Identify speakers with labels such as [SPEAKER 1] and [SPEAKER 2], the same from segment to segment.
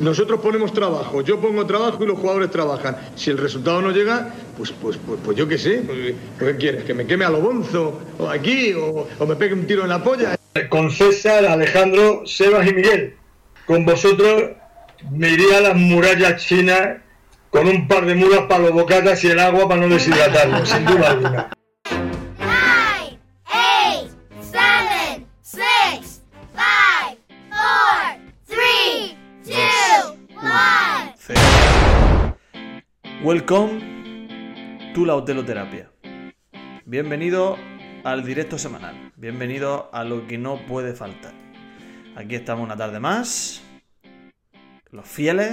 [SPEAKER 1] Nosotros ponemos trabajo, yo pongo trabajo y los jugadores trabajan. Si el resultado no llega, pues, pues, pues, pues yo qué sé. Pues, ¿Qué quieres? ¿Que me queme a lo bonzo? ¿O aquí? O, ¿O me pegue un tiro en la polla?
[SPEAKER 2] Con César, Alejandro, Sebas y Miguel. Con vosotros me iría a las murallas chinas con un par de mulas para los bocatas y el agua para no deshidratarlo, sin duda alguna.
[SPEAKER 3] Welcome to la hoteloterapia. Bienvenido al directo semanal. Bienvenido a lo que no puede faltar. Aquí estamos una tarde más. Los fieles.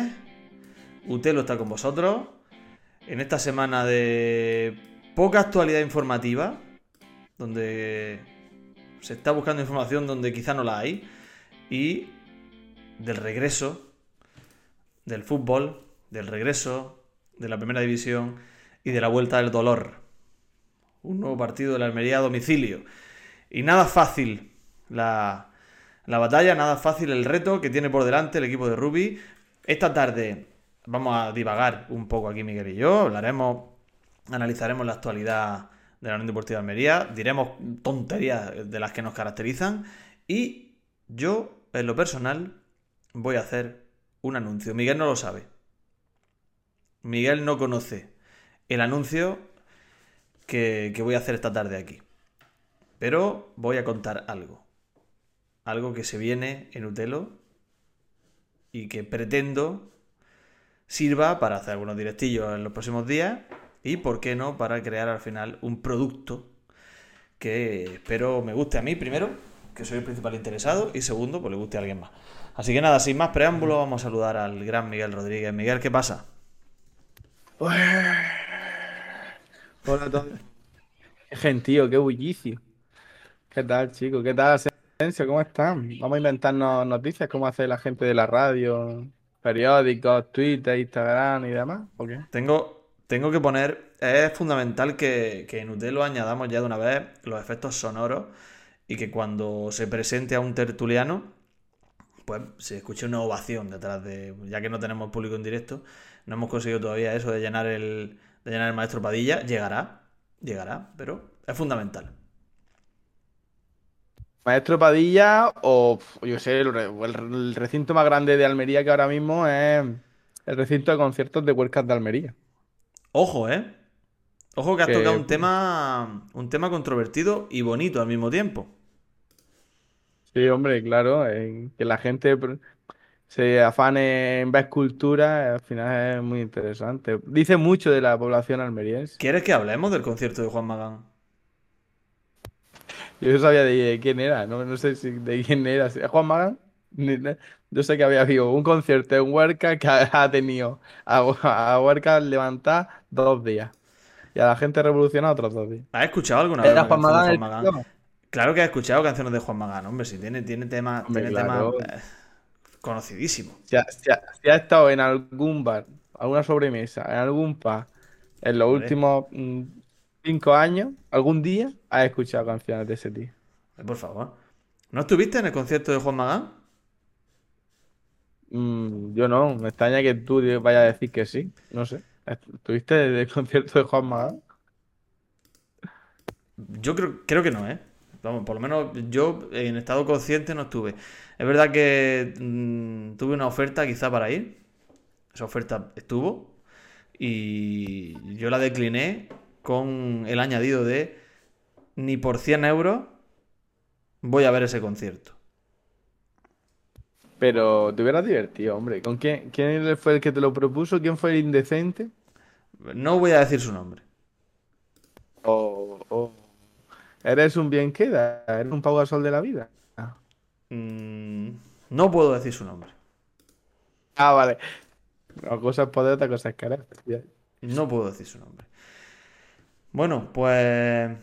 [SPEAKER 3] Utelo está con vosotros. En esta semana de poca actualidad informativa. Donde se está buscando información donde quizá no la hay. Y del regreso del fútbol, del regreso de la primera división y de la vuelta del dolor. Un nuevo partido de la Almería a domicilio. Y nada fácil la, la batalla, nada fácil el reto que tiene por delante el equipo de Ruby. Esta tarde vamos a divagar un poco aquí Miguel y yo, hablaremos, analizaremos la actualidad de la Unión Deportiva de Almería, diremos tonterías de las que nos caracterizan y yo, en lo personal, voy a hacer un anuncio. Miguel no lo sabe. Miguel no conoce el anuncio que, voy a hacer esta tarde aquí. Pero voy a contar algo. Algo que se viene en Utelo y que pretendo sirva para hacer algunos directillos en los próximos días y, por qué no, para crear al final un producto que espero me guste a mí primero, que soy el principal interesado, y segundo, pues le guste a alguien más. Así que nada, sin más preámbulo, vamos a saludar al gran Miguel Rodríguez. Miguel, ¿qué pasa?
[SPEAKER 4] Hola a todos. Qué gentío, qué bullicio. ¿Qué tal, chicos? ¿Qué tal, Asensio? ¿Cómo están? Vamos a inventarnos noticias, como hace la gente de la radio, periódicos, Twitter, Instagram y demás. ¿O qué?
[SPEAKER 3] Tengo, tengo que poner, es fundamental que, que en Utelo añadamos ya de una vez los efectos sonoros y que cuando se presente a un tertuliano, pues se escuche una ovación detrás de, ya que no tenemos público en directo, no hemos conseguido todavía eso de llenar el, de llenar el maestro Padilla, llegará, llegará, pero es fundamental.
[SPEAKER 4] Maestro Padilla o, yo sé, el, re- el- el recinto más grande de Almería que ahora mismo es el recinto de conciertos de Huercas de Almería.
[SPEAKER 3] Ojo, ¿eh? Ojo que has
[SPEAKER 4] Que-
[SPEAKER 3] tocado un tema, un tema controvertido y bonito al mismo tiempo.
[SPEAKER 4] Sí, hombre, claro, eh, que la gente se afane en ver cultura, al final es muy interesante. Dice mucho de la población almeriense.
[SPEAKER 3] ¿Quieres que hablemos del concierto de Juan Magán?
[SPEAKER 4] Yo no sabía de quién era, no, no sé si de quién era. ¿Es Juan Magán? Yo sé que había habido un concierto en Huerca que ha tenido a, a Huerca levantar dos días y a la gente revolucionar otros dos días.
[SPEAKER 3] ¿Has escuchado alguna vez una
[SPEAKER 4] Juan
[SPEAKER 3] de Juan Magán? Claro que has escuchado canciones de Juan Magán, hombre, si tiene, tiene temas, tiene
[SPEAKER 4] claro.
[SPEAKER 3] temas conocidísimos.
[SPEAKER 4] Si ha, si ha- si ha estado en algún bar, alguna sobremesa, en algún pub, en los últimos mm, cinco años, algún día, has escuchado canciones de ese tío.
[SPEAKER 3] Por favor. ¿No estuviste en el concierto de Juan Magán?
[SPEAKER 4] Mm, yo no, me extraña que tú vayas a decir que sí, no sé. ¿Estuviste en el concierto de Juan Magán?
[SPEAKER 3] Yo creo, creo que no, ¿eh? Vamos, por lo menos yo en estado consciente no estuve. Es verdad que mm, tuve una oferta quizá para ir. Esa oferta estuvo. Y yo la decliné con el añadido de ni por 100 euros voy a ver ese concierto.
[SPEAKER 4] Pero te hubieras divertido, hombre. ¿Con quién, quién fue el que te lo propuso? ¿Quién fue el indecente?
[SPEAKER 3] No voy a decir su nombre.
[SPEAKER 4] O, o eres un bien queda, eres un Pau Gasol de la vida.
[SPEAKER 3] Mm, no puedo decir su nombre.
[SPEAKER 4] Ah, vale. Una cosa es poder, otra cosa es querer.
[SPEAKER 3] No puedo decir su nombre. Bueno, pues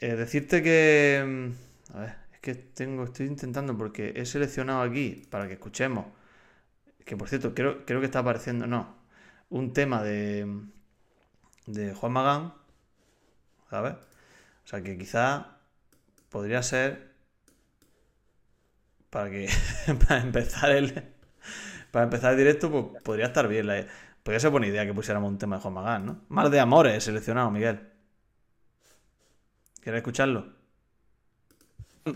[SPEAKER 3] eh, decirte que... mm, A ver, es que tengo, estoy intentando porque he seleccionado aquí para que escuchemos. Que por cierto, creo, creo que está apareciendo, no, un tema de, de Juan Magán, ¿sabes? O sea que quizá podría ser para que para empezar el para empezar el directo, pues podría estar bien. La... Podría ser buena idea que pusiéramos un tema de Juan Magán, ¿no? Mar de Amores seleccionado, Miguel. ¿Quieres escucharlo?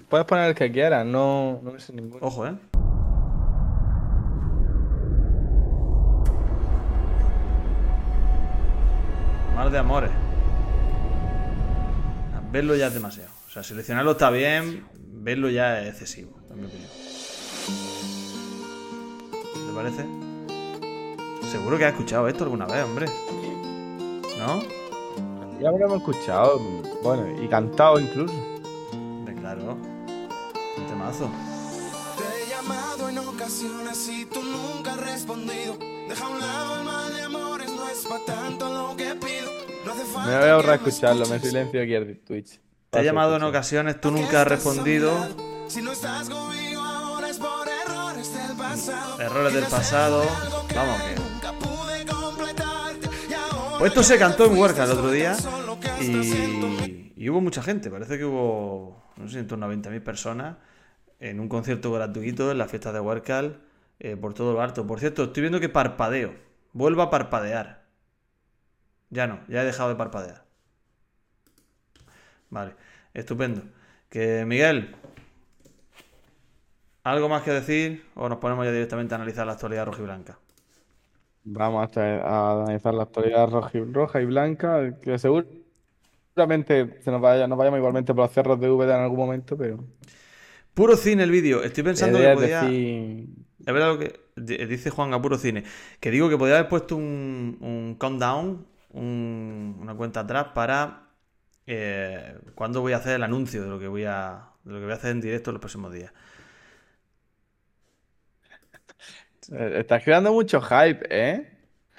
[SPEAKER 4] Puedes poner el que quieras, no, no me sé ninguno.
[SPEAKER 3] Ojo, ¿eh? Mar de Amores. Verlo ya es demasiado. O sea, seleccionarlo está bien, verlo ya es excesivo, en mi opinión. ¿Te parece? Seguro que has escuchado esto alguna vez, hombre. ¿No?
[SPEAKER 4] Ya habremos escuchado, bueno, y cantado incluso.
[SPEAKER 3] Hombre, claro. Un temazo.
[SPEAKER 5] Te he llamado en ocasiones y tú nunca has respondido. Deja a un lado el mal de amores, no es para tanto lo que pido.
[SPEAKER 4] Me voy a ahorrar escucharlo, me silencio aquí el Twitch.
[SPEAKER 3] Te he llamado en ocasiones, tú nunca has respondido.
[SPEAKER 5] Si no estás conmigo ahora es por errores del pasado.
[SPEAKER 3] Errores del Vamos, que. Pues esto se cantó en Huerca el otro día y, y hubo mucha gente. Parece que hubo, no sé, en torno a 20.000 personas en un concierto gratuito en las fiestas de Huercal eh, por todo lo alto. Por cierto, estoy viendo que parpadeo. Vuelvo a parpadear. Ya no, ya he dejado de parpadear. Vale, estupendo. Que Miguel, ¿algo más que decir o nos ponemos ya directamente a analizar la actualidad rojiblanca?
[SPEAKER 4] Vamos a, tra- a analizar la actualidad roja y, roja y blanca, que seguramente se nos vaya, nos vayamos igualmente por los cerros de Úbeda en algún momento, pero
[SPEAKER 3] Puro cine el vídeo. Estoy pensando que podía...
[SPEAKER 4] decir-
[SPEAKER 3] Es verdad lo que di- dice Juan a puro cine. Que digo que podría haber puesto un, un countdown, un- una cuenta atrás para eh, cuándo voy a hacer el anuncio de lo que voy a, de lo que voy a hacer en directo en los próximos días.
[SPEAKER 4] eh, estás creando mucho hype, ¿eh?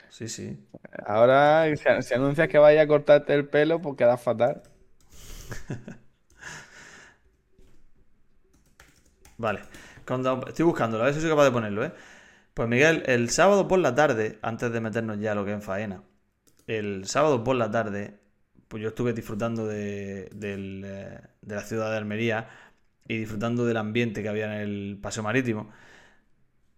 [SPEAKER 3] Sí, sí.
[SPEAKER 4] Ahora, si, si anuncias que vaya a cortarte el pelo, pues quedas fatal.
[SPEAKER 3] Vale. Countdown- Estoy buscándolo, a ver si soy capaz de ponerlo, ¿eh? Pues Miguel, el sábado por la tarde, antes de meternos ya a lo que es en faena, el sábado por la tarde, pues yo estuve disfrutando de, eh, de la ciudad de Almería y disfrutando del ambiente que había en el paseo marítimo.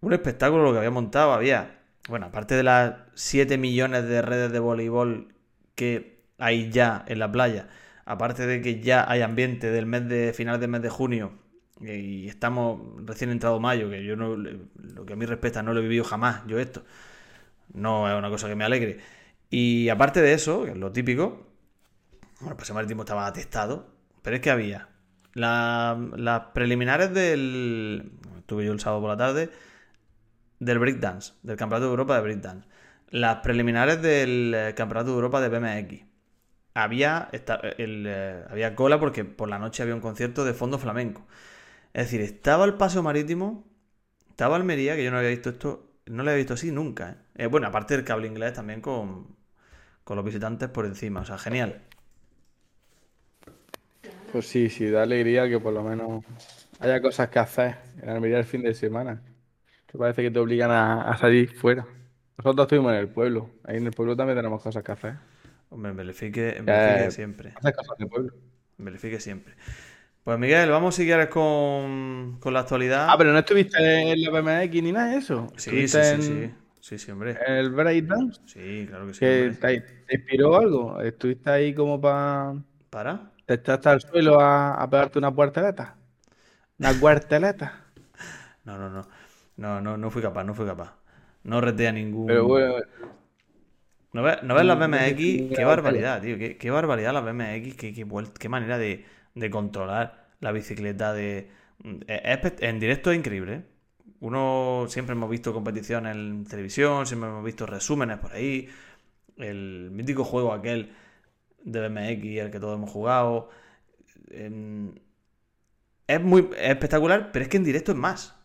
[SPEAKER 3] Un espectáculo lo que había montado, había, bueno, aparte de las 7 millones de redes de voleibol que hay ya en la playa, aparte de que ya hay ambiente del mes de final del mes de junio y estamos recién entrado mayo, que yo no, lo que a mí respecta no lo he vivido jamás, yo esto. No es una cosa que me alegre. Y aparte de eso, que es lo típico, bueno, el paseo marítimo estaba atestado, pero es que había la- las preliminares del... Estuve yo el sábado por la tarde, del breakdance, del Campeonato de Europa de breakdance. Las preliminares del eh, Campeonato de Europa de BMX. Había, esta- el, eh, había cola porque por la noche había un concierto de fondo flamenco. Es decir, estaba el paseo marítimo, estaba Almería, que yo no había visto esto, no lo había visto así nunca. ¿eh? Eh, bueno, aparte del cable inglés también con, con los visitantes por encima, o sea, genial.
[SPEAKER 4] Pues sí, sí, da alegría que por lo menos haya cosas que hacer en Almería el fin de semana. Que parece que te obligan a, a salir fuera. Nosotros estuvimos en el pueblo. Ahí en el pueblo también tenemos cosas que hacer.
[SPEAKER 3] Hombre, en Belefique, en Belefique
[SPEAKER 4] Eh,
[SPEAKER 3] siempre.
[SPEAKER 4] Hacer cosas de pueblo.
[SPEAKER 3] En Belefique siempre. Pues Miguel, vamos si quieres con, con la actualidad.
[SPEAKER 4] Ah, pero no estuviste en la BMX ni nada de eso.
[SPEAKER 3] Sí, sí, sí,
[SPEAKER 4] en
[SPEAKER 3] sí. Sí, sí, hombre.
[SPEAKER 4] el breakdance.
[SPEAKER 3] Sí, claro que sí,
[SPEAKER 4] Que te, te inspiró algo. Estuviste ahí como para.
[SPEAKER 3] ¿Para?
[SPEAKER 4] Te echaste al suelo a, a pegarte una puerteleta. Una cuarteleta.
[SPEAKER 3] No, no, no. No, no, no fui capaz, no fui capaz. No reté a ningún.
[SPEAKER 4] Pero bueno,
[SPEAKER 3] ¿No ves, no ves las BMX? Qué barbaridad, tío. Qué, qué barbaridad las BMX. Qué, qué, qué manera de, de controlar la bicicleta. De... es espe- en directo es increíble. ¿eh? Uno siempre hemos visto competiciones en televisión, siempre hemos visto resúmenes por ahí. El mítico juego aquel de BMX, el que todos hemos jugado. Es muy es espectacular, pero es que en directo es más.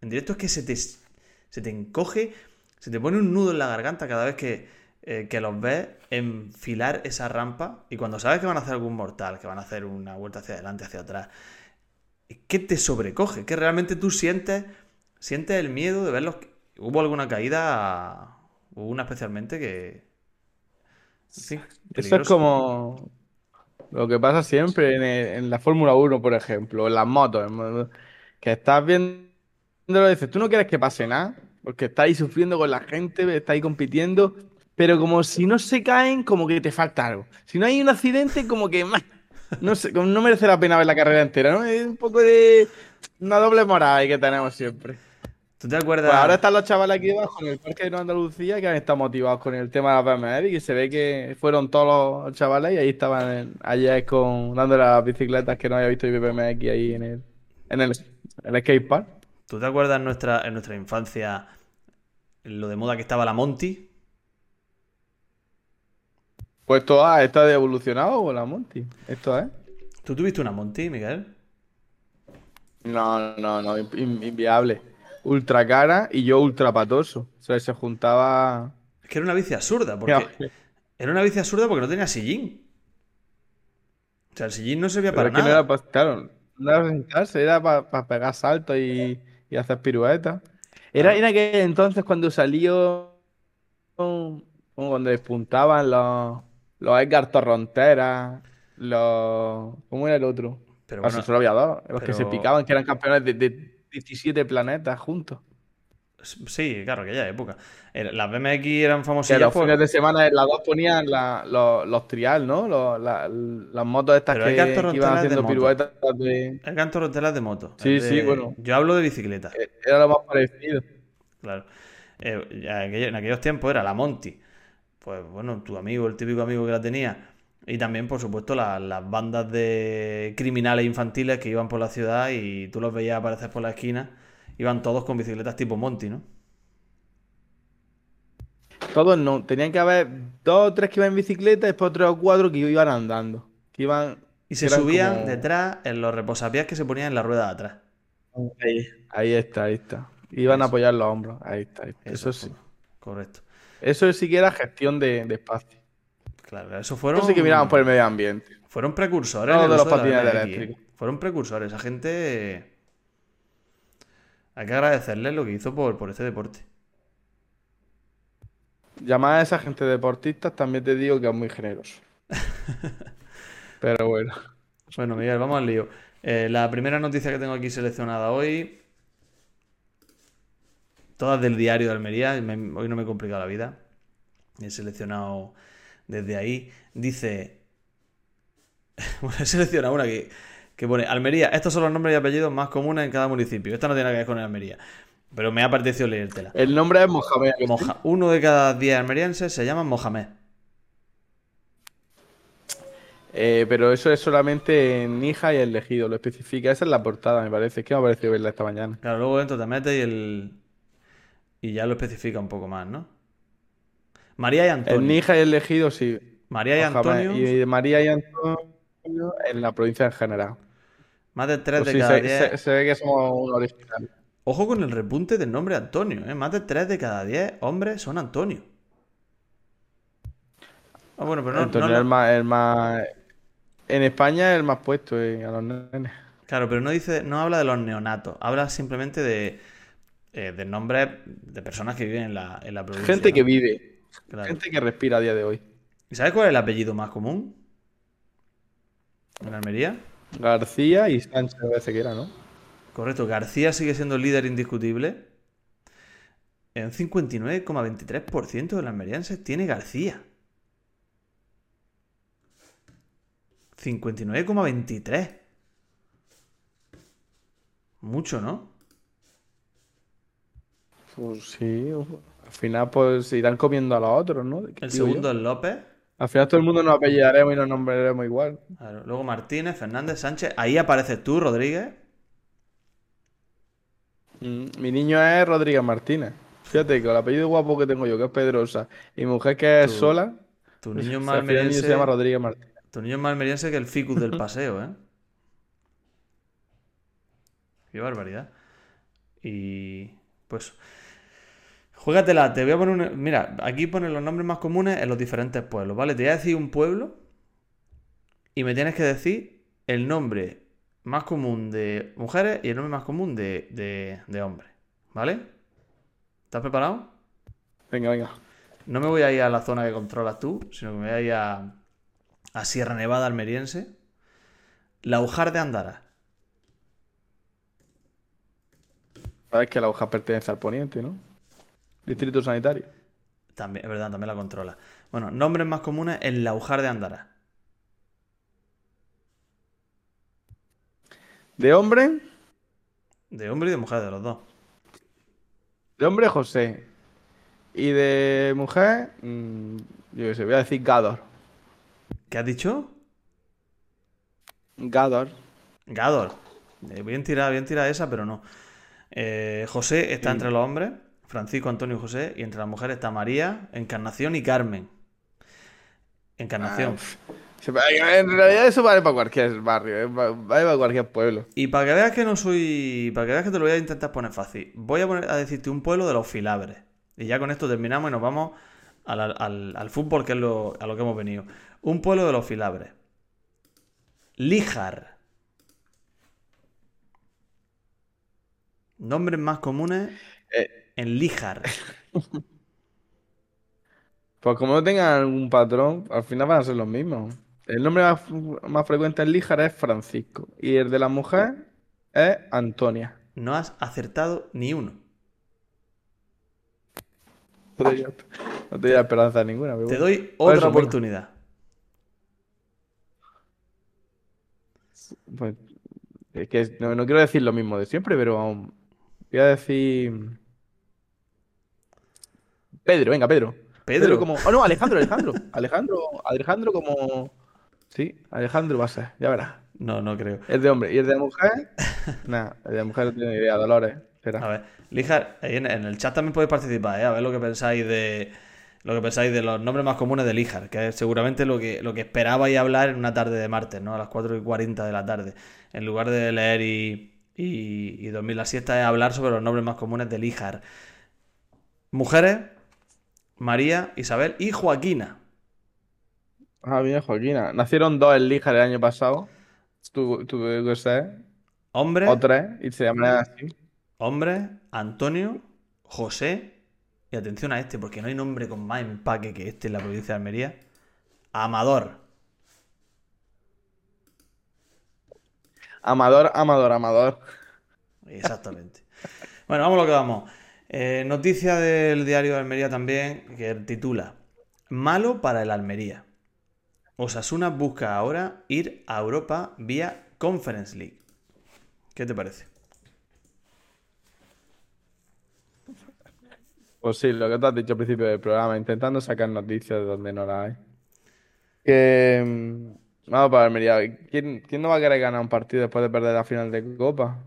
[SPEAKER 3] En directo es que se te, se te encoge, se te pone un nudo en la garganta cada vez que, eh, que los ves enfilar esa rampa. Y cuando sabes que van a hacer algún mortal, que van a hacer una vuelta hacia adelante, hacia atrás, es que te sobrecoge, que realmente tú sientes, sientes el miedo de verlos. Hubo alguna caída, hubo una especialmente que. fin,
[SPEAKER 4] Eso es como lo que pasa siempre en, el- en la Fórmula 1, por ejemplo, en las motos, en que estás viendo y dices, tú no quieres que pase nada, Porque estáis sufriendo con la gente, estáis compitiendo, pero como si no se caen, como que te falta algo. Si no hay un accidente, como que. No sé, como no merece la pena ver la carrera entera, ¿no? Es un poco de una doble moral ahí que tenemos siempre.
[SPEAKER 3] ¿Tú te acuerdas?
[SPEAKER 4] Pues ahora están los chavales aquí abajo en el Parque de Nueva Andalucía que han estado motivados con el tema de la BMX y se ve que fueron todos los chavales y ahí estaban en- ayer con, dándole a las bicicletas que no había visto BMX ahí en el, en el, el skate park.
[SPEAKER 3] ¿Tú te acuerdas en nuestra, en nuestra infancia lo de moda que estaba la Monty?
[SPEAKER 4] Pues toda esta de evolucionado o la Monty. Esto es.
[SPEAKER 3] ¿Tú tuviste una Monty, Miguel?
[SPEAKER 4] No, no, no, in- inviable. Ultra cara y yo ultra patoso. O sea, se juntaba.
[SPEAKER 3] Es que era una bici absurda, porque era una bici absurda porque no tenía sillín. O sea, el sillín no servía
[SPEAKER 4] Pero
[SPEAKER 3] para
[SPEAKER 4] es que no
[SPEAKER 3] nada.
[SPEAKER 4] era para, claro, no era para sentarse, era para, pegar saltos y, y hacer piruetas. Era en aquel entonces cuando salió, cuando despuntaban los, los Edgar Torronteras, los... ¿Cómo era el otro?
[SPEAKER 3] Pero
[SPEAKER 4] Ah,
[SPEAKER 3] bueno,
[SPEAKER 4] solo había dos, los que se picaban, que eran campeones de, de 17 planetas juntos.
[SPEAKER 3] sí, claro, aquella época. Era- Las BMX eran
[SPEAKER 4] Que
[SPEAKER 3] famosillas
[SPEAKER 4] los
[SPEAKER 3] por...
[SPEAKER 4] fines de semana las dos ponían la- los, los trial, ¿no? Los, la- las motos estas
[SPEAKER 3] Pero
[SPEAKER 4] que, que iban
[SPEAKER 3] de
[SPEAKER 4] haciendo piruetas de...
[SPEAKER 3] El canto rotelas de moto.
[SPEAKER 4] Sí,
[SPEAKER 3] de-
[SPEAKER 4] sí, bueno.
[SPEAKER 3] Yo hablo de bicicleta,
[SPEAKER 4] Era lo más parecido.
[SPEAKER 3] claro. Eh, ya en aquellos tiempos era la Monty. Pues bueno, tu amigo, el típico amigo que la tenía. Y también, por supuesto, la- las bandas de criminales infantiles que iban por la ciudad y tú los veías aparecer por la esquina. Iban todos con bicicletas tipo Monty, ¿no?
[SPEAKER 4] Todos no. Tenían que haber dos o tres que iban en bicicleta, después tres o cuatro que iban andando. Que iban.
[SPEAKER 3] Y se subían
[SPEAKER 4] como-
[SPEAKER 3] detrás en los reposapiés que se ponían en la rueda de atrás.
[SPEAKER 4] Ahí, ahí está, ahí está. Iban a apoyar los hombros. Ahí está, ahí está. Eso,
[SPEAKER 3] Eso,
[SPEAKER 4] sí.
[SPEAKER 3] Correcto.
[SPEAKER 4] Eso sí que era gestión de, de espacio.
[SPEAKER 3] Claro, eso fueron.
[SPEAKER 4] Eso sí que miraban por el medio ambiente.
[SPEAKER 3] Fueron precursores
[SPEAKER 4] No de los patines
[SPEAKER 3] ¿eh?
[SPEAKER 4] eléctricos.
[SPEAKER 3] Fueron precursores. Esa gente. Hay que agradecerles lo que hizo por, por este deporte.
[SPEAKER 4] Llamar a esa gente deportistas también te digo que es muy generoso. Pero bueno.
[SPEAKER 3] Bueno, Miguel, vamos al lío. Eh, la primera noticia que tengo aquí seleccionada hoy. Todas del diario de Almería. me- hoy no me he complicado la vida. He seleccionado desde ahí. Dice. Bueno, he seleccionado una que, que pone Almería. Estos son los nombres y apellidos más comunes en cada municipio. Esta no tiene nada que ver con Almería. Pero me ha parecido leértela.
[SPEAKER 4] El nombre es Mohamed.
[SPEAKER 3] Uno de cada diez almerienses se llama Mohamed.
[SPEAKER 4] Eh, pero eso es solamente en hija y el elegido, lo especifica. Esa es la portada, me parece. Es que me ha parecido verla esta mañana.
[SPEAKER 3] Claro, luego dentro te metes y el. Y ya lo especifica un poco más, ¿no? María y
[SPEAKER 4] En
[SPEAKER 3] Antonio.
[SPEAKER 4] y el elegido, sí.
[SPEAKER 3] María y. Antonio.
[SPEAKER 4] Y María y Antonio en la provincia en general.
[SPEAKER 3] Más de 3
[SPEAKER 4] Pues
[SPEAKER 3] de
[SPEAKER 4] sí,
[SPEAKER 3] cada
[SPEAKER 4] se,
[SPEAKER 3] 10.
[SPEAKER 4] se- se ve que somos un original.
[SPEAKER 3] Ojo con el repunte del nombre Antonio, ¿eh? Más de 3 de cada 10 hombres son Antonio. Ah, bueno, pero no,
[SPEAKER 4] Antonio
[SPEAKER 3] no
[SPEAKER 4] es
[SPEAKER 3] lo-
[SPEAKER 4] el más, el más- En España es el más puesto eh, a los nenes.
[SPEAKER 3] Claro, pero no dice, no habla de los neonatos, habla simplemente de, eh, de nombres de personas que viven en la, en la provincia.
[SPEAKER 4] Gente que
[SPEAKER 3] ¿no?
[SPEAKER 4] vive,
[SPEAKER 3] Claro.
[SPEAKER 4] gente que respira a día de hoy.
[SPEAKER 3] ¿Y sabes cuál es el apellido más común? En Almería.
[SPEAKER 4] García y Sánchez parece que era, ¿no?
[SPEAKER 3] Correcto, García sigue siendo el líder indiscutible. En 59,23% de los almerienses tiene García. 59,23. Mucho, ¿no?
[SPEAKER 4] Pues sí, al final pues se irán comiendo a los otros, ¿no? ¿Qué
[SPEAKER 3] El
[SPEAKER 4] digo yo?
[SPEAKER 3] segundo es López.
[SPEAKER 4] Al final todo el mundo nos apellidaremos y nos nombraremos igual.
[SPEAKER 3] Claro, Luego Martínez, Fernández, Sánchez. Ahí apareces tú, Rodríguez.
[SPEAKER 4] Mm, Mi niño es Rodríguez Martínez. Fíjate que el apellido guapo que tengo yo, que es Pedrosa, y mi mujer que es Sola,
[SPEAKER 3] Tu niño es
[SPEAKER 4] niño se llama Rodríguez Martínez.
[SPEAKER 3] Tu niño es más almeriense que el ficus del paseo, ¿eh? Qué barbaridad. Y pues, juégatela, te voy a poner un... Mira, aquí ponen los nombres más comunes en los diferentes pueblos, ¿vale? Te voy a decir un pueblo y me tienes que decir el nombre más común de mujeres y el nombre más común de, de, de hombres, ¿vale? ¿Estás preparado?
[SPEAKER 4] Venga, venga.
[SPEAKER 3] No me voy a ir a la zona que controlas tú, sino que me voy a ir a, a Sierra Nevada almeriense. La Ujar de Andara.
[SPEAKER 4] Sabes que la hoja pertenece al poniente, ¿no? Distrito sanitario.
[SPEAKER 3] También, es verdad, también la controla. Bueno, nombres más comunes, el laujar de Andara.
[SPEAKER 4] De hombre,
[SPEAKER 3] De hombre y de mujer, de los dos.
[SPEAKER 4] de hombre José. Y de mujer, mm, yo qué sé, voy a decir Gador.
[SPEAKER 3] ¿Qué has dicho?
[SPEAKER 4] Gador.
[SPEAKER 3] Gador. Eh, bien tirada, bien tirada esa, pero no. Eh, José está entre los hombres, Francisco, Antonio y José, y entre las mujeres está María, Encarnación y Carmen. Encarnación.
[SPEAKER 4] Se- En realidad eso vale para cualquier barrio, eh, va- vale para cualquier pueblo.
[SPEAKER 3] Y para que veas que no soy. Para que veas que te lo voy a intentar poner fácil, voy a, poner, a decirte un pueblo de los filabres. Y ya con esto terminamos y nos vamos al, al- al fútbol, que es lo, a lo que hemos venido. Un pueblo de los filabres. Líjar. Nombres más comunes
[SPEAKER 4] Eh.
[SPEAKER 3] En Líjar.
[SPEAKER 4] Pues como no tengan algún patrón, al final van a ser los mismos. El nombre más, más frecuente en Líjar es Francisco. Y el de la mujer es Antonia.
[SPEAKER 3] No has acertado ni uno.
[SPEAKER 4] No te no esperanza ninguna. pero
[SPEAKER 3] Te
[SPEAKER 4] bueno.
[SPEAKER 3] doy otra
[SPEAKER 4] eso, venga.
[SPEAKER 3] oportunidad.
[SPEAKER 4] Pues, es que no, no quiero decir lo mismo de siempre, pero aún voy a decir. Pedro, venga, Pedro.
[SPEAKER 3] Pedro.
[SPEAKER 4] como. Oh, no, Alejandro, Alejandro. Alejandro, Alejandro como. Sí, Alejandro va a ser, ya verás.
[SPEAKER 3] No, no creo.
[SPEAKER 4] El de hombre. ¿Y el de mujer? Nada, el de mujer no ni idea. Dolores.
[SPEAKER 3] A
[SPEAKER 4] Será.
[SPEAKER 3] ver, Líjar, ahí en, en el chat también podéis participar, ¿eh? A ver lo que pensáis de lo que pensáis de los nombres más comunes de Líjar, que es seguramente lo que, lo que esperabais hablar en una tarde de martes, ¿no? A las 4 y 40 de la tarde. En lugar de leer y, y, y dormir la siesta, es hablar sobre los nombres más comunes de Líjar. Mujeres, María, Isabel y Joaquina.
[SPEAKER 4] Ah, bien, Joaquina. Nacieron dos en Líjar el año pasado. Tuve, que ser.
[SPEAKER 3] Hombres,
[SPEAKER 4] O tres. Y se llaman así.
[SPEAKER 3] hombres, Antonio, José, y atención a este, porque no hay nombre con más empaque que este en la provincia de Almería. Amador.
[SPEAKER 4] Amador, Amador, Amador.
[SPEAKER 3] Exactamente. Bueno, vamos a lo que vamos. Eh, noticia del diario de Almería también que titula Malo para el Almería. Osasuna busca ahora ir a Europa vía Conference League. ¿Qué te parece?
[SPEAKER 4] Pues sí, lo que tú has dicho al principio del programa, intentando sacar noticias de donde no las hay. Que. mm, Vamos para Almería. ¿Quién, quién no va a querer ganar un partido después de perder la final de Copa?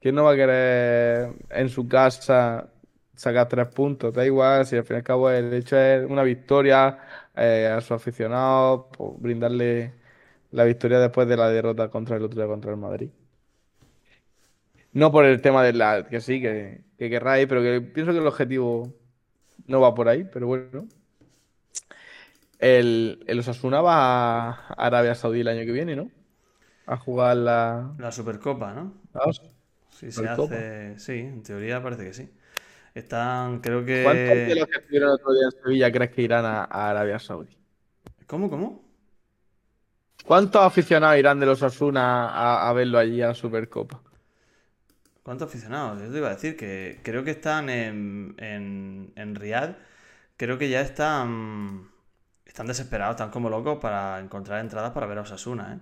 [SPEAKER 4] ¿Quién no va a querer en su casa sacar tres puntos? Da igual, si al fin y al cabo el hecho es una victoria eh, a sus aficionados, pues, brindarle la victoria después de la derrota contra el otro día contra el Madrid. No por el tema de la que sí, que, que querrá ir, pero que pienso que el objetivo no va por ahí, pero bueno. El, el Osasuna va a Arabia Saudí el año que viene, ¿no? A jugar la,
[SPEAKER 3] La Supercopa, ¿no?
[SPEAKER 4] la Os-
[SPEAKER 3] Si se hace. Sí, en teoría parece que sí. Están, creo
[SPEAKER 4] ¿Cuántos de
[SPEAKER 3] que.
[SPEAKER 4] los que estuvieron otro día en Sevilla crees que irán a, a Arabia Saudí?
[SPEAKER 3] ¿Cómo, cómo?
[SPEAKER 4] ¿Cuántos aficionados irán de los Osasuna a, a verlo allí a la Supercopa?
[SPEAKER 3] ¿Cuántos aficionados? Yo te iba a decir que creo que están en, en, en Riad. Creo que ya están. Están desesperados, están como locos para encontrar entradas para ver a Osasuna, ¿eh?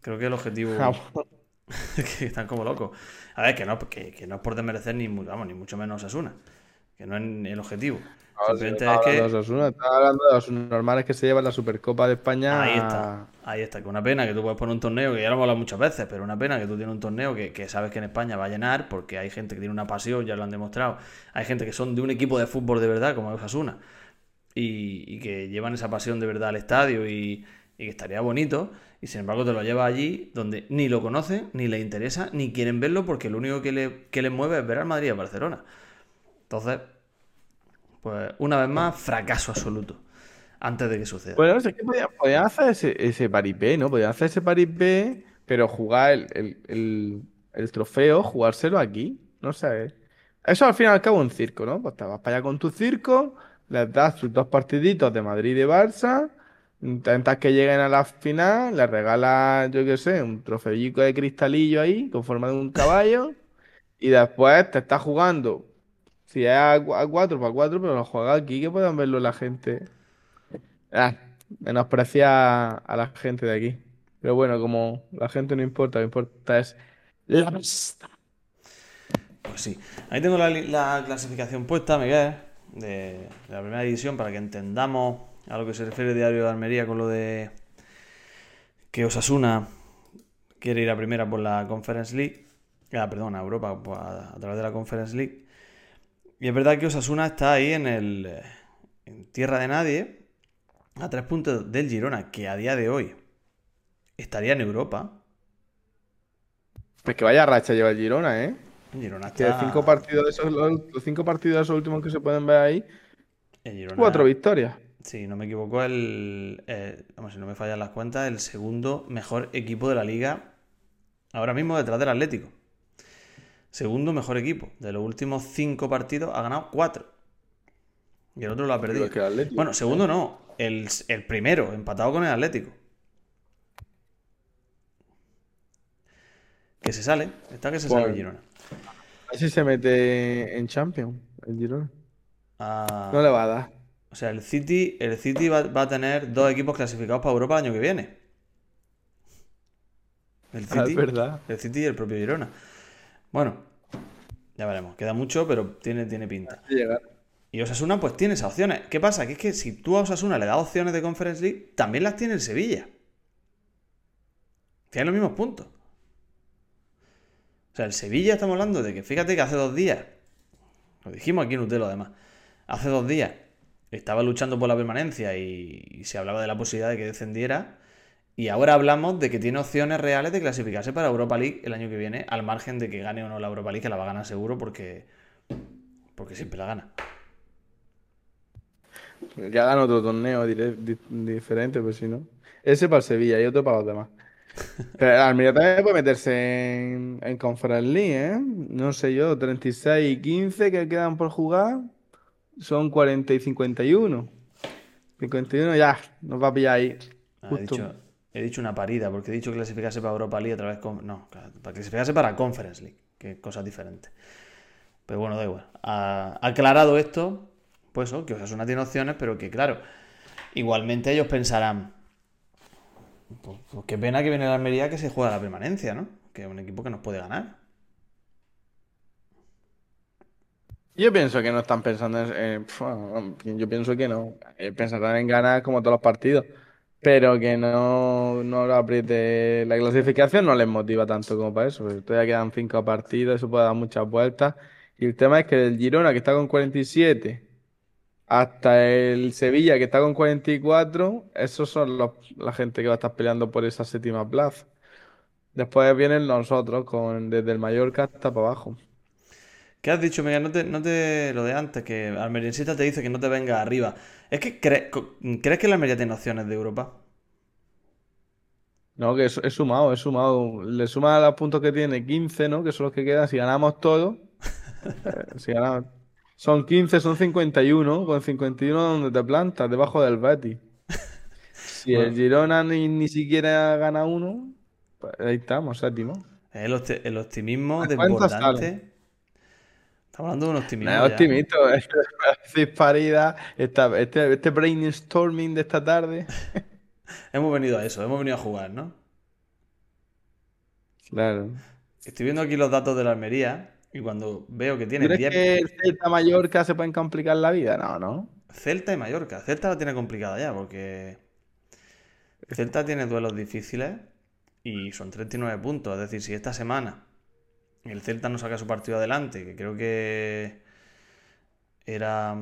[SPEAKER 3] Creo que el objetivo. Que están como locos. A ver, que no, que, que no es por desmerecer ni, vamos, ni mucho menos Osasuna. Que no es el objetivo. Simplemente
[SPEAKER 4] No,
[SPEAKER 3] es que.
[SPEAKER 4] Osasuna, estaba hablando de los normales que se llevan la Supercopa de España.
[SPEAKER 3] Ahí está, ahí está, que una pena que tú puedes poner un torneo, que ya lo hemos hablado muchas veces, pero una pena que tú tienes un torneo que, que sabes que en España va a llenar, porque hay gente que tiene una pasión, ya lo han demostrado, hay gente que son de un equipo de fútbol de verdad, como Osasuna, y, y que llevan esa pasión de verdad al estadio y, y que estaría bonito, y sin embargo te lo llevas allí donde ni lo conocen, ni les interesa, ni quieren verlo, porque lo único que, le, que les mueve es ver al Madrid y al Barcelona. Entonces, pues una vez más, fracaso absoluto, antes de que suceda.
[SPEAKER 4] Bueno, no sé, ¿qué podían, podían hacer ese, ese paripé, ¿no? Podían hacer ese paripé, pero jugar el, el, el- el trofeo, jugárselo aquí. No sé. Eso al fin y al cabo es un circo, ¿no? Pues te vas para allá con tu circo, les das tus dos partiditos de Madrid y de Barça, intentas que lleguen a la final, les regalas, yo qué sé, un trofeillico de cristalillo ahí, con forma de un caballo, y después te estás jugando Si es a, cu- a 4 para 4, pero lo juega aquí, que puedan verlo la gente. Ah, menosprecia a la gente de aquí. Pero bueno, como la gente no importa, lo que importa es la pasta.
[SPEAKER 3] Pues sí. Ahí tengo la clasificación puesta, Miguel, de, de la primera división, para que entendamos a lo que se refiere Diario de Almería con lo de que Osasuna quiere ir a primera por la Conference League. Ah, perdón, a Europa pues, a, a través de la Conference League. Y es verdad que Osasuna está ahí en el en tierra de nadie, a tres puntos del Girona, que a día de hoy estaría en Europa.
[SPEAKER 4] Pues que vaya racha lleva el Girona, ¿eh?
[SPEAKER 3] Girona
[SPEAKER 4] Que
[SPEAKER 3] está...
[SPEAKER 4] cinco partidos esos, los, los cinco partidos de esos últimos que se pueden ver ahí,
[SPEAKER 3] el Girona-
[SPEAKER 4] cuatro victorias.
[SPEAKER 3] Si no me equivoco, el, eh, vamos, si no me fallan las cuentas, el segundo mejor equipo de la liga ahora mismo detrás del Atlético. Segundo mejor equipo. De los últimos cinco partidos ha ganado cuatro. Y el otro lo ha perdido. Bueno, segundo no. El, el primero, empatado con el Atlético. Que se sale. Está que se sale el. Girona.
[SPEAKER 4] A ver si se mete en Champions, el Girona.
[SPEAKER 3] Ah,
[SPEAKER 4] No le va a dar.
[SPEAKER 3] O sea, el City, el City va, va a tener dos equipos clasificados para Europa el año que viene. El
[SPEAKER 4] Ah, es
[SPEAKER 3] City,
[SPEAKER 4] verdad.
[SPEAKER 3] el City y el propio Girona. Bueno, ya veremos. Queda mucho, pero tiene, tiene pinta.
[SPEAKER 4] Llegar.
[SPEAKER 3] Y Osasuna, pues tiene esas opciones. ¿Qué pasa? Que es que si tú a Osasuna le das opciones de Conference League, también las tiene el Sevilla. Tiene los mismos puntos. O sea, el Sevilla estamos hablando de que, fíjate que hace dos días, lo dijimos aquí en Utelo además, hace dos días estaba luchando por la permanencia y, y se hablaba de la posibilidad de que descendiera. Y ahora hablamos de que tiene opciones reales de clasificarse para Europa League el año que viene, al margen de que gane o no la Europa League, que la va a ganar seguro porque, porque siempre la gana.
[SPEAKER 4] Ya dan otro torneo di- diferente, pues si no. Ese para el Sevilla y otro para los demás. Pero el Almería también puede meterse en, en Conference League, ¿eh? No sé yo, 36 y 15 que quedan por jugar. Son 40 y 51. 51 ya, nos va a pillar ahí.
[SPEAKER 3] Ah, he, dicho, he dicho una parida, porque he dicho clasificarse para Europa League a través con... No, para clasificarse para Conference League, que cosas diferentes. Pero bueno, da igual. Ha- aclarado esto, pues eso, que Osasuna tiene opciones, pero que claro, igualmente ellos pensarán, pues, pues qué pena que viene la Almería que se juega la permanencia, ¿no? Que es un equipo que nos puede ganar.
[SPEAKER 4] Yo pienso que no están pensando en... yo pienso que no. Eh, Pensarán en ganar como todos los partidos. Pero que no, no lo apriete. La clasificación no les motiva tanto como para eso. Todavía quedan cinco partidos, eso puede dar muchas vueltas. Y el tema es que el Girona, que está con 47, hasta el Sevilla, que está con 44, esos son los- la gente que va a estar peleando por esa séptima plaza. Después vienen nosotros, con, desde el Mallorca hasta para abajo.
[SPEAKER 3] ¿Qué has dicho, Miguel? No te, no te- lo de antes, que Almeriensista te dice que no te venga arriba. Es que cre- ¿crees que la Almería tiene opciones de Europa?
[SPEAKER 4] No, que es, es sumado, es sumado. Le suma los puntos que tiene 15, ¿no? Que son los que quedan. Si ganamos todo, eh, si ganamos, son 15, son 51. Con 51 donde te plantas, debajo del Betis. Si el. Girona ni, ni siquiera gana uno, pues ahí estamos, séptimo.
[SPEAKER 3] El, el optimismo
[SPEAKER 4] ¿Las
[SPEAKER 3] de desbordante. Estamos hablando de un optimismo.
[SPEAKER 4] No es optimista, es disparidad. Esta, este, este brainstorming de esta tarde.
[SPEAKER 3] Hemos venido a eso, hemos venido a jugar, ¿no?
[SPEAKER 4] Claro.
[SPEAKER 3] Estoy viendo aquí los datos de la Almería y cuando veo que
[SPEAKER 4] ¿Tú
[SPEAKER 3] tiene
[SPEAKER 4] crees
[SPEAKER 3] 10
[SPEAKER 4] que el Celta Mallorca se pueden complicar la vida? No, no.
[SPEAKER 3] Celta y Mallorca. Celta la tiene complicada ya porque Celta tiene duelos difíciles y son 39 puntos. Es decir, si esta semana el Celta no saca su partido adelante, que creo que era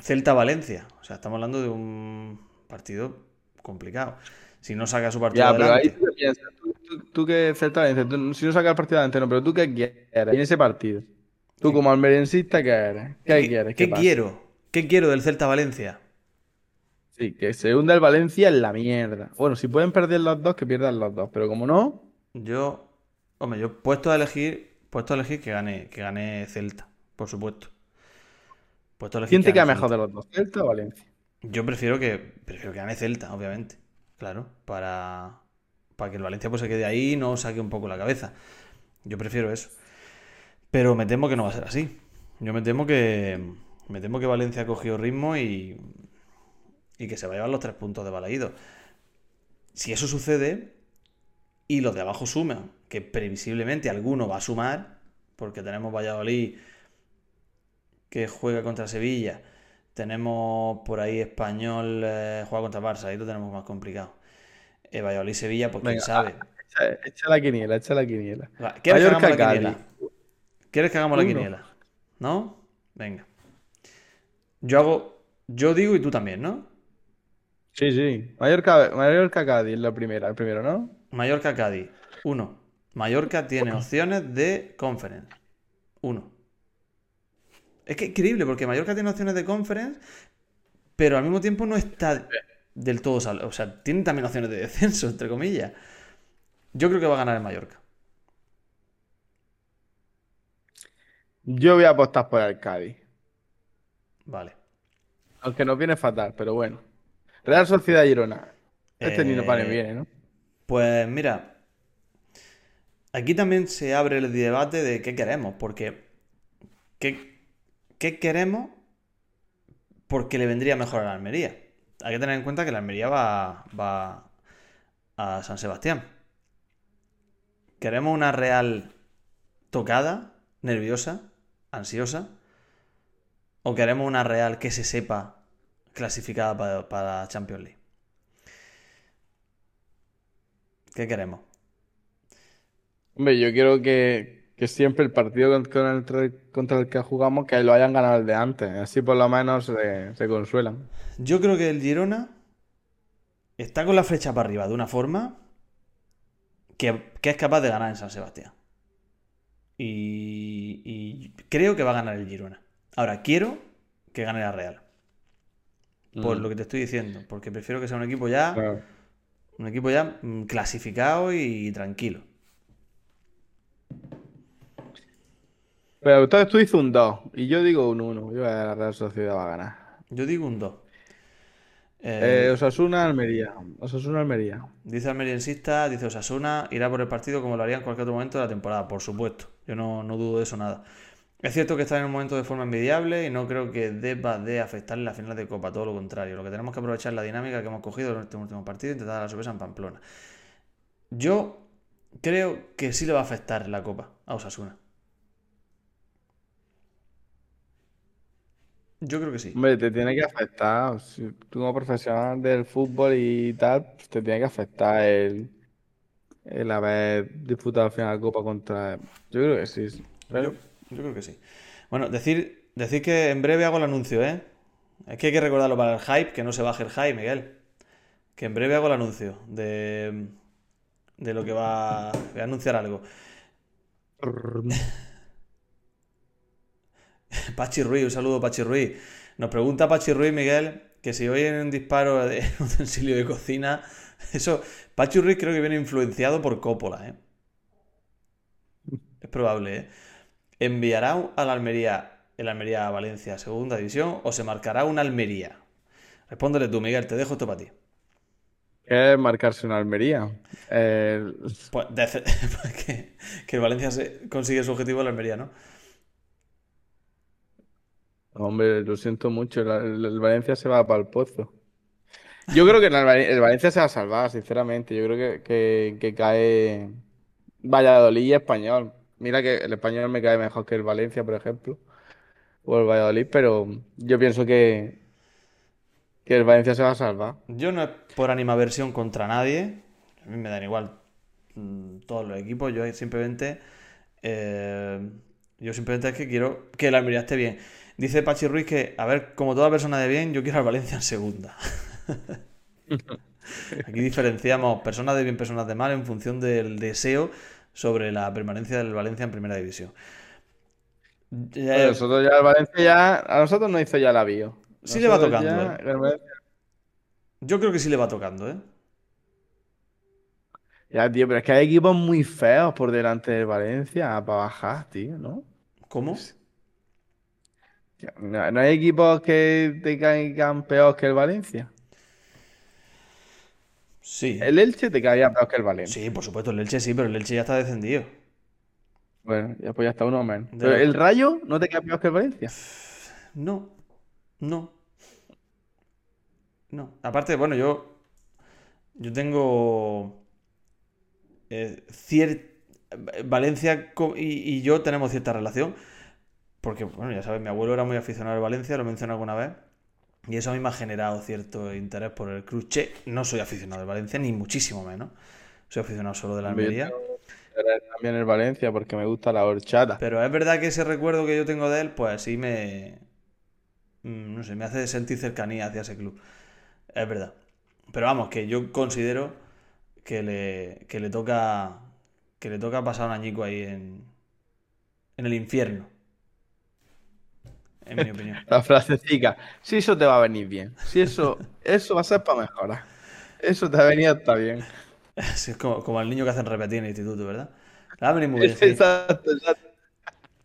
[SPEAKER 3] Celta-Valencia. O sea, estamos hablando de un partido complicado. Si no saca su partido
[SPEAKER 4] Ya, pero ahí
[SPEAKER 3] adelante.
[SPEAKER 4] tú qué piensas, tú, tú, tú que Celta Valencia, tú- si no sacas el partido adelante, no, pero tú qué quieres en ese partido. Tú como almeriensista, ¿qué eres? ¿Qué, quieres?
[SPEAKER 3] ¿Qué
[SPEAKER 4] pasa?
[SPEAKER 3] quiero? ¿Qué quiero del Celta-Valencia?
[SPEAKER 4] Sí, que se hunda el Valencia en la mierda. Bueno, si pueden perder los dos, que pierdan los dos, pero como no,
[SPEAKER 3] Yo, hombre, yo puesto a elegir, puesto a elegir que gane, que gane Celta, por supuesto. Puesto a elegir
[SPEAKER 4] ¿quién
[SPEAKER 3] que
[SPEAKER 4] te queda mejor de los dos? ¿Celta o Valencia?
[SPEAKER 3] Yo prefiero que, prefiero que gane Celta, obviamente. Claro, para, para que el Valencia pues se quede ahí y no saque un poco la cabeza. Yo prefiero eso. Pero me temo que no va a ser así. Yo me temo que. Me temo que Valencia ha cogido ritmo y. Y que se va a llevar los tres puntos de Balaído. Si eso sucede y los de abajo suman, que previsiblemente alguno va a sumar, porque tenemos Valladolid que juega contra Sevilla, tenemos por ahí Español eh, juega contra Barça, ahí lo tenemos más complicado. Eh, Valladolid-Sevilla, pues quién sabe.
[SPEAKER 4] Echa, echa la quiniela, echa la quiniela.
[SPEAKER 3] ¿Quieres que hagamos la
[SPEAKER 4] Mallorca,
[SPEAKER 3] quiniela? ¿Quieres que hagamos la quiniela? ¿No? Venga. Yo hago. Yo digo y tú también, ¿no?
[SPEAKER 4] Sí, sí. Mallorca, Mallorca Cádiz, la primera, el primero, ¿no?
[SPEAKER 3] Mallorca Cádiz. Uno. Mallorca tiene opciones de conference. Uno. Es que increíble, porque Mallorca tiene opciones de conference, pero al mismo tiempo no está del todo sal- O sea, tiene también opciones de descenso, entre comillas. Yo creo que va a ganar el Mallorca.
[SPEAKER 4] Yo voy a apostar por el Cádiz.
[SPEAKER 3] Vale.
[SPEAKER 4] Aunque nos viene fatal, pero bueno. Real Sociedad Girona. Este ni nos vale
[SPEAKER 3] Eh,
[SPEAKER 4] bien, ¿no?
[SPEAKER 3] Pues mira, aquí también se abre el debate de qué queremos, porque ¿qué, qué queremos? Porque le vendría mejor a la Almería. Hay que tener en cuenta que la Almería va, va a San Sebastián. ¿Queremos una Real tocada, nerviosa, ansiosa? ¿O queremos una Real que se sepa clasificada para, para Champions League? ¿Qué queremos?
[SPEAKER 4] Hombre, yo quiero que, que siempre el partido con- con el tra- contra el que jugamos, que lo hayan ganado el de antes. Así por lo menos se, se consuelan.
[SPEAKER 3] Yo creo que el Girona está con la flecha para arriba de una forma que, que es capaz de ganar en San Sebastián. Y, y creo que va a ganar el Girona. Ahora, quiero que gane la Real. Por
[SPEAKER 4] Mm.
[SPEAKER 3] lo que te estoy diciendo. Porque prefiero que sea un equipo ya,
[SPEAKER 4] Claro.
[SPEAKER 3] Un equipo ya mm, clasificado y tranquilo.
[SPEAKER 4] Pero entonces tú dices un 2 y yo digo un 1. Yo la Real Sociedad va a ganar.
[SPEAKER 3] Yo digo un 2.
[SPEAKER 4] Eh, Osasuna, Almería. Osasuna, Almería.
[SPEAKER 3] Dice Almeriensista, dice Osasuna, irá por el partido como lo haría en cualquier otro momento de la temporada, por supuesto. Yo no, no dudo de eso nada. Es cierto que está en un momento de forma envidiable y no creo que deba de afectarle la final de Copa, todo lo contrario. Lo que tenemos que aprovechar es la dinámica que hemos cogido en este último partido e intentar dar la sorpresa en Pamplona. Yo creo que sí le va a afectar la Copa a Osasuna. Yo creo que sí.
[SPEAKER 4] Hombre, te tiene que afectar. Si tú como profesional del fútbol y tal, pues te tiene que afectar el, el haber disputado al final la Copa contra. Yo creo que sí.
[SPEAKER 3] Yo, yo creo que sí. Bueno, decir, decir que en breve hago el anuncio, ¿eh? Que hay que recordarlo para el hype, que no se baje el hype, Miguel. Que en breve hago el anuncio de, de lo que va. Voy a anunciar algo. Pachi Ruiz, un saludo Pachi Ruiz. Nos pregunta Pachi Ruiz, Miguel, que si oyen un disparo de un utensilio de cocina. Eso, Pachi Ruiz creo que viene influenciado por Coppola, ¿eh? Es probable, ¿eh? ¿Enviará a la Almería, el Almería a Valencia segunda división o se marcará una Almería? Respóndele tú, Miguel, te dejo esto para ti.
[SPEAKER 4] ¿Qué es marcarse una Almería?
[SPEAKER 3] Pues, de- pues que, que el Valencia se- consigue su objetivo en la Almería, ¿no?
[SPEAKER 4] Hombre, lo siento mucho. El, el- el Valencia se va para el pozo. Yo creo que el, Val- el Valencia se va a salvar, sinceramente. Yo creo que, que, que cae Valladolid y Español. Mira que el Español me cae mejor que el Valencia, por ejemplo. O el Valladolid, pero yo pienso que, que el Valencia se va a salvar.
[SPEAKER 3] Yo no es por animaversión contra nadie. A mí me dan igual mm, todos los equipos. Yo simplemente. eh, yo simplemente es que quiero que la Almería esté bien. Dice Pachi Ruiz que, a ver, como toda persona de bien, yo quiero al Valencia en segunda. Aquí diferenciamos personas de bien, personas de mal en función del deseo sobre la permanencia del Valencia en primera división. Ya-
[SPEAKER 4] Pero nosotros ya el Valencia ya, a nosotros nos hizo ya la bio.
[SPEAKER 3] Sí le va tocando,
[SPEAKER 4] ya,
[SPEAKER 3] ¿eh?
[SPEAKER 4] Valencia-
[SPEAKER 3] yo creo que sí le va tocando, ¿eh?
[SPEAKER 4] Ya, tío, pero es que hay equipos muy feos por delante del Valencia para bajar, tío, ¿no?
[SPEAKER 3] ¿Cómo?
[SPEAKER 4] No, no hay equipos que te caigan peor que el Valencia.
[SPEAKER 3] Sí.
[SPEAKER 4] El Elche te caía peor que el Valencia.
[SPEAKER 3] Sí, por supuesto, el Elche sí, pero el Elche ya está descendido.
[SPEAKER 4] Bueno, ya pues ya está uno menos. Pero el Rayo no te queda peor que el Valencia.
[SPEAKER 3] No, no. No. Aparte, bueno, yo. Yo tengo. Eh, cier- Valencia y, y yo tenemos cierta relación. Porque, bueno, ya sabes, mi abuelo era muy aficionado al Valencia, lo mencioné alguna vez. Y eso a mí me ha generado cierto interés por el club. Che, no soy aficionado al Valencia, ni muchísimo menos. Soy aficionado solo de la Almería.
[SPEAKER 4] también el Valencia porque me gusta la horchata.
[SPEAKER 3] Pero es verdad que ese recuerdo que yo tengo de él, pues sí me. mm, No sé, me hace sentir cercanía hacia ese club. Es verdad. Pero vamos, que yo considero que le, que le toca. Que le toca pasar un añico ahí en. En el infierno. En mi opinión.
[SPEAKER 4] La frasecita. Si eso te va a venir bien. Si eso, eso va a ser para mejorar. Eso te va a venir hasta bien.
[SPEAKER 3] Es como, como el niño que hacen repetir en el instituto, ¿verdad? Le va a venir muy bien. sí.
[SPEAKER 4] Exacto, exacto.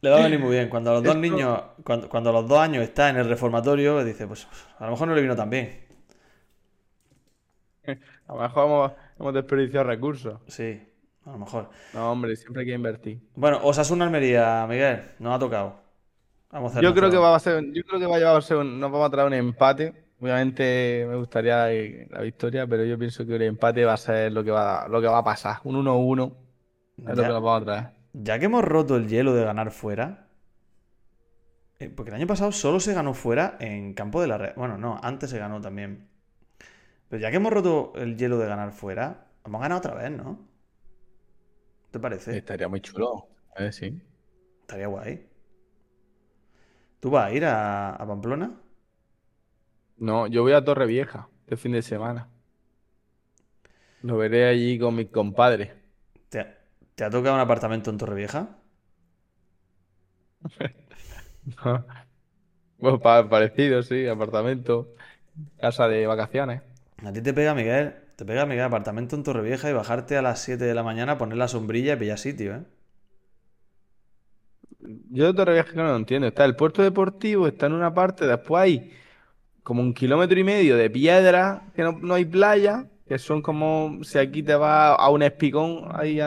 [SPEAKER 3] Le va a venir muy bien. Cuando a los dos
[SPEAKER 4] Esto-
[SPEAKER 3] niños, cuando, cuando a los dos años está en el reformatorio, dice, pues a lo mejor no le vino tan bien.
[SPEAKER 4] A lo mejor hemos, hemos desperdiciado recursos.
[SPEAKER 3] Sí, a lo mejor.
[SPEAKER 4] No, hombre, siempre hay que invertir.
[SPEAKER 3] Bueno, Osasuna Almería, Miguel, nos ha tocado. Vamos a hacer
[SPEAKER 4] Yo creo que va a ser, yo creo que va a ser un- nos vamos a traer un empate. Obviamente me gustaría eh, la victoria, pero yo pienso que el empate va a ser lo que va, lo que va a pasar. Un 1-1 es lo
[SPEAKER 3] Ya.
[SPEAKER 4] que nos vamos a traer.
[SPEAKER 3] Ya que hemos roto el hielo de ganar fuera, eh, porque el año pasado solo se ganó fuera en campo de la Real. Bueno, no, antes se ganó también. Pero ya que hemos roto el hielo de ganar fuera, hemos ganado otra vez, ¿no? ¿Te parece?
[SPEAKER 4] Estaría muy chulo. Eh, sí.
[SPEAKER 3] Estaría guay. ¿Tú vas a ir a, a Pamplona?
[SPEAKER 4] No, yo voy a Torrevieja este fin de semana. Lo veré allí con mis compadres.
[SPEAKER 3] ¿Te, te ha tocado un apartamento en Torrevieja?
[SPEAKER 4] Bueno, pa- parecido, sí, apartamento, casa de vacaciones.
[SPEAKER 3] A ti te pega, Miguel, te pega, Miguel, apartamento en Torrevieja y bajarte a las 7 de la mañana, poner la sombrilla y pillar sitio, ¿eh?
[SPEAKER 4] Yo de Torrevieja no lo entiendo. Está el puerto deportivo, está en una parte, después hay como un kilómetro y medio de piedra, que no, no hay playa, que son como si aquí te vas a un espigón ahí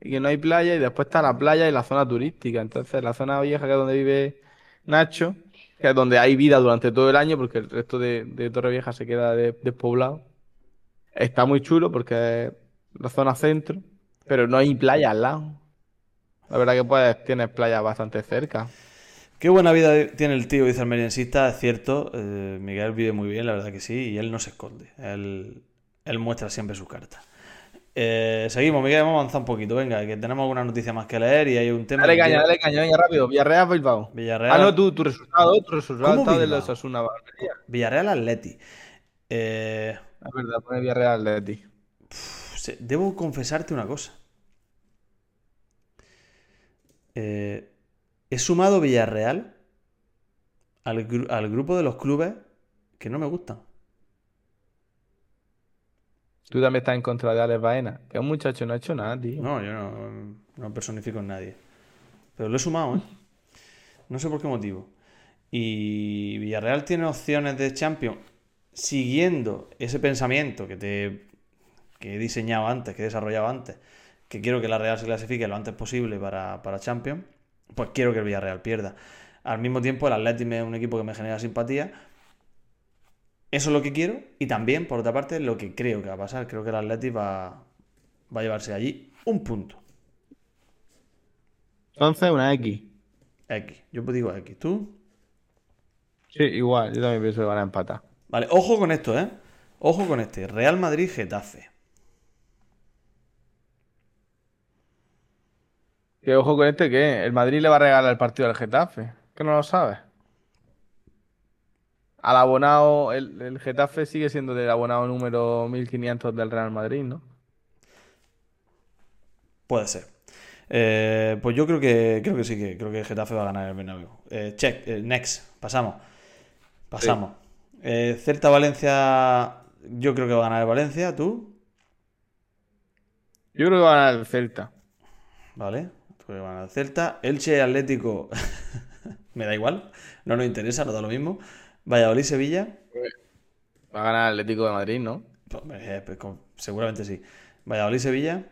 [SPEAKER 4] y que no hay playa, y después está la playa y la zona turística. Entonces, la zona vieja, que es donde vive Nacho, que es donde hay vida durante todo el año, porque el resto de, de Torrevieja se queda de- despoblado. Está muy chulo porque es la zona centro, pero no hay playa al lado. La verdad que pues tienes playas bastante cerca.
[SPEAKER 3] Qué buena vida tiene el tío, dice el meriensista, es cierto. eh, Miguel vive muy bien, la verdad que sí, y él no se esconde. Él, él muestra siempre sus cartas. Eh, seguimos, Miguel, vamos a avanzar un poquito. Venga, que tenemos alguna noticia más que leer y hay un tema.
[SPEAKER 4] Dale caña, dale caña, venga rápido. Villarreal, Bilbao.
[SPEAKER 3] Villarreal,
[SPEAKER 4] Ah, no, tu, tu resultado, tu resultado
[SPEAKER 3] ¿Cómo
[SPEAKER 4] de los Osasuna Almería.
[SPEAKER 3] Villarreal Atleti. Eh,
[SPEAKER 4] Es verdad, pone Villarreal de ti.
[SPEAKER 3] se- debo confesarte una cosa. Eh, he sumado Villarreal al, gru- al grupo de los clubes que no me gustan.
[SPEAKER 4] Tú también estás en contra de Alex Baena. Que un muchacho no ha hecho nada, tío.
[SPEAKER 3] No, yo no, no personifico en nadie. Pero lo he sumado, ¿eh? No sé por qué motivo. Y Villarreal tiene opciones de Champions siguiendo ese pensamiento que te que he diseñado antes, que he desarrollado antes, que quiero que la Real se clasifique lo antes posible para, para Champions, pues quiero que el Villarreal pierda. Al mismo tiempo, el Athletic es un equipo que me genera simpatía. Eso es lo que quiero. Y también, por otra parte, lo que creo que va a pasar. Creo que el Athletic va, va a llevarse allí un punto.
[SPEAKER 4] Entonces, una X.
[SPEAKER 3] X. Yo pues digo X. ¿Tú?
[SPEAKER 4] Sí, igual. Yo también pienso que van a empatar.
[SPEAKER 3] Vale, ojo con esto, ¿eh? Ojo con este. Real Madrid-Getafe.
[SPEAKER 4] Que ojo con este que el Madrid le va a regalar el partido al Getafe. Que no lo sabes. Al abonado, el, el Getafe sigue siendo del abonado número 1500 del Real Madrid, ¿no?
[SPEAKER 3] Puede ser. Eh, pues yo creo que creo que sí que creo que Getafe va a ganar el Bernabéu. Eh, check, eh, next, pasamos. Pasamos. Eh, Celta Valencia, yo creo que va a ganar el Valencia, ¿tú?
[SPEAKER 4] Yo creo que va a ganar el Celta.
[SPEAKER 3] Vale, tú creo que va a ganar el Celta. Elche Atlético, me da igual, no nos interesa, no da lo mismo. Valladolid Sevilla,
[SPEAKER 4] Va a ganar el Atlético de Madrid, ¿no?
[SPEAKER 3] pues, eh, pues, con- seguramente sí. Valladolid Sevilla,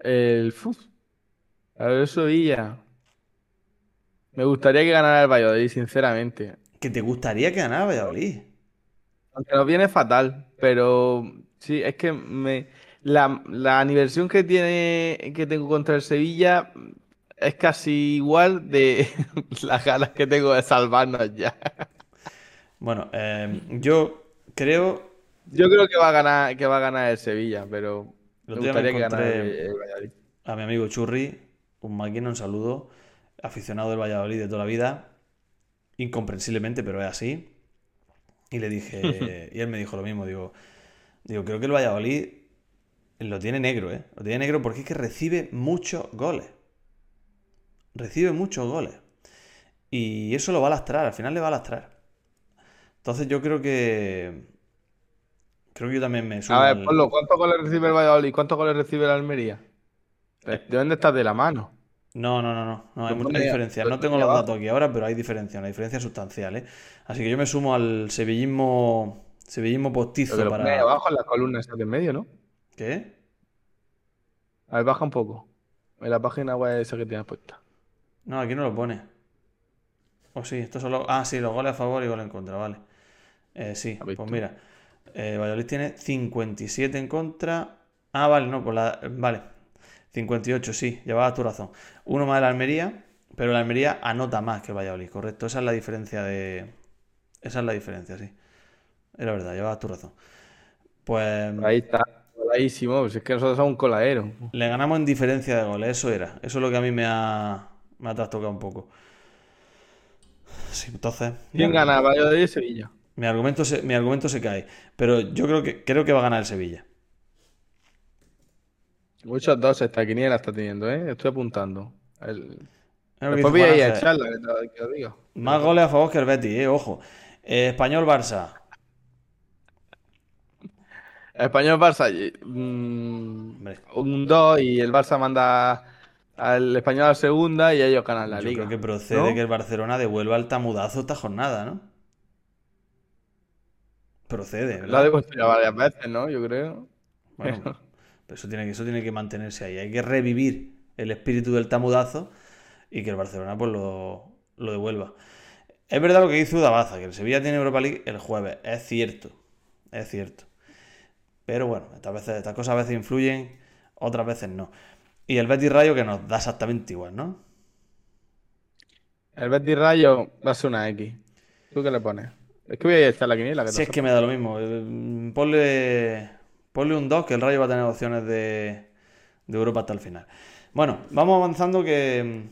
[SPEAKER 4] El Fuf. A ver, Sevilla. Me gustaría que ganara el Valladolid, sinceramente.
[SPEAKER 3] Que te gustaría que ganara Valladolid.
[SPEAKER 4] Aunque nos viene fatal, pero sí, es que me la, la aniversión que tiene que tengo contra el Sevilla es casi igual de las ganas que tengo de salvarnos ya.
[SPEAKER 3] Bueno, eh, yo creo.
[SPEAKER 4] Yo creo que va a ganar, que va a ganar el Sevilla, pero me gustaría que ganara el Valladolid.
[SPEAKER 3] a mi amigo Churri, un máquina, un saludo, aficionado del Valladolid de toda la vida, incomprensiblemente, pero es así. Y le dije, y él me dijo lo mismo, digo, digo, creo que el Valladolid lo tiene negro, ¿eh? Lo tiene negro porque es que recibe muchos goles. Recibe muchos goles. Y eso lo va a lastrar, al final le va a lastrar. Entonces yo creo que... Creo que yo también me sumo
[SPEAKER 4] A ver, Pablo, ¿cuántos goles recibe el Valladolid? ¿Cuántos goles recibe el Almería? Deben de estar de la mano.
[SPEAKER 3] No, no, no, no, no hay mucha diferencia. No tengo los datos aquí ahora, pero hay diferencia, una diferencia sustancial, ¿eh? Así que yo me sumo al sevillismo, sevillismo postizo
[SPEAKER 4] Pero
[SPEAKER 3] para...
[SPEAKER 4] abajo en la columna de en medio, ¿no?
[SPEAKER 3] ¿Qué?
[SPEAKER 4] A ver, baja un poco. En la página web esa que tienes puesta.
[SPEAKER 3] No, aquí no lo pone. O sí, esto solo... Ah, sí, los goles a favor y goles en contra, vale. Eh, sí,
[SPEAKER 4] ¿Has visto?
[SPEAKER 3] pues mira. eh, Valladolid tiene 57 en contra. Ah, vale, no, pues la... Vale. 58, sí, llevaba tu razón. Uno más de la Almería, pero la Almería anota más que el Valladolid, correcto. Esa es la diferencia de... Esa es la diferencia, sí. Era verdad, llevabas tu razón. Pues
[SPEAKER 4] Ahí está. Coladísimo. Pues es que nosotros somos un coladero.
[SPEAKER 3] le ganamos en diferencia de goles, eso era. Eso es lo que a mí me ha, me ha trastocado un poco. Sí, entonces...
[SPEAKER 4] ¿Quién gana? Valladolid y Sevilla.
[SPEAKER 3] Mi argumento se, mi argumento se cae. Pero yo creo que, creo que va a ganar el Sevilla.
[SPEAKER 4] Muchos dos esta quiniela está teniendo, ¿eh? Estoy apuntando. El- Después
[SPEAKER 3] dice
[SPEAKER 4] voy a ir a echarla, que te, digo.
[SPEAKER 3] Más goles a favor que el Betis, eh, ojo. Eh, Español-Barça.
[SPEAKER 4] Español Barça, mm, un 2 y el Barça manda al Español a la segunda y ellos ganan la
[SPEAKER 3] Yo
[SPEAKER 4] liga.
[SPEAKER 3] creo que procede
[SPEAKER 4] ¿no?
[SPEAKER 3] que el Barcelona devuelva el tamudazo esta jornada, ¿no? Procede,
[SPEAKER 4] Lo ha
[SPEAKER 3] ¿verdad?
[SPEAKER 4] ya varias veces, ¿no? Yo creo.
[SPEAKER 3] Bueno, pero eso tiene que, eso tiene que mantenerse ahí. Hay que revivir el espíritu del tamudazo y que el Barcelona pues lo, lo devuelva. Es verdad lo que dice Udabaza, que el Sevilla tiene Europa League el jueves. Es cierto. Es cierto. Pero bueno, estas veces, estas cosas a veces influyen, otras veces no. Y el Betis Rayo que nos da exactamente igual, ¿no?
[SPEAKER 4] El Betis Rayo va a ser una X. ¿Tú qué le pones? Es que voy a echar la quiniela. Que
[SPEAKER 3] Si
[SPEAKER 4] te
[SPEAKER 3] es que me da lo mismo. eh, Ponle, ponle un 2 que el Rayo va a tener opciones de, de Europa hasta el final. Bueno, vamos avanzando que,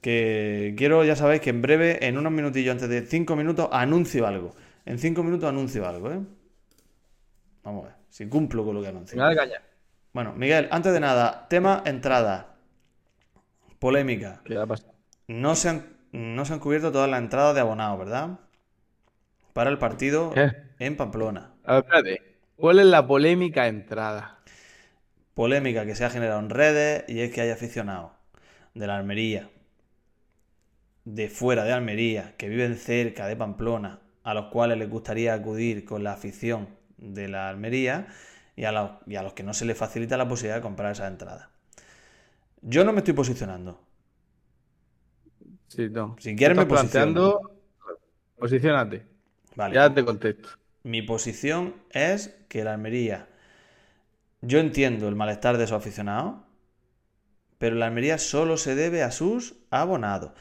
[SPEAKER 3] que quiero, ya sabéis, que en breve, en unos minutillos, antes de 5 minutos, anuncio algo. En 5 minutos anuncio algo, ¿eh? Vamos a ver, si cumplo con lo que anuncio.
[SPEAKER 4] Venga, de caña.
[SPEAKER 3] Bueno, Miguel, antes de nada, tema entrada. Polémica.
[SPEAKER 4] ¿Qué ha pasado?
[SPEAKER 3] No se han, no se han cubierto todas las entradas de abonados, ¿verdad? Para el partido en Pamplona.
[SPEAKER 4] A ver, espérate. ¿Cuál es la polémica entrada?
[SPEAKER 3] Polémica que se ha generado en redes y es que hay aficionados de la Almería, de fuera de Almería, que viven cerca de Pamplona, a los cuales les gustaría acudir con la afición de la Almería y a y a los que no se les facilita la posibilidad de comprar esas entradas. Yo no me estoy posicionando.
[SPEAKER 4] Sí, no.
[SPEAKER 3] Si quieres me
[SPEAKER 4] planteando. Posiciónate.
[SPEAKER 3] Vale.
[SPEAKER 4] Ya te contesto.
[SPEAKER 3] Mi posición es que la Almería. Yo entiendo el malestar de sus aficionados, pero la Almería solo se debe a sus abonados.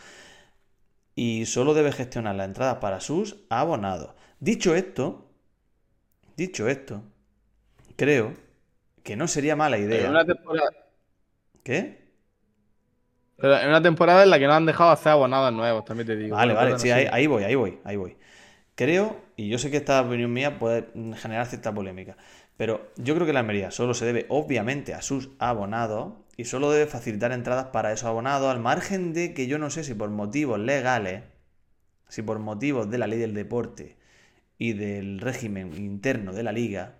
[SPEAKER 3] Y solo debe gestionar la entrada para sus abonados. Dicho esto, dicho esto, creo que no sería mala
[SPEAKER 4] En
[SPEAKER 3] idea.
[SPEAKER 4] una temporada.
[SPEAKER 3] ¿Qué?
[SPEAKER 4] Pero en una temporada en la que no han dejado hacer abonados nuevos, también te digo.
[SPEAKER 3] Vale, vale, sí, ahí, ahí voy, ahí voy, ahí voy. Creo, y yo sé que esta opinión mía puede generar cierta polémica, pero yo creo que la Almería solo se debe, obviamente, a sus abonados y solo debe facilitar entradas para esos abonados, al margen de que yo no sé si por motivos legales, si por motivos de la ley del deporte y del régimen interno de la liga,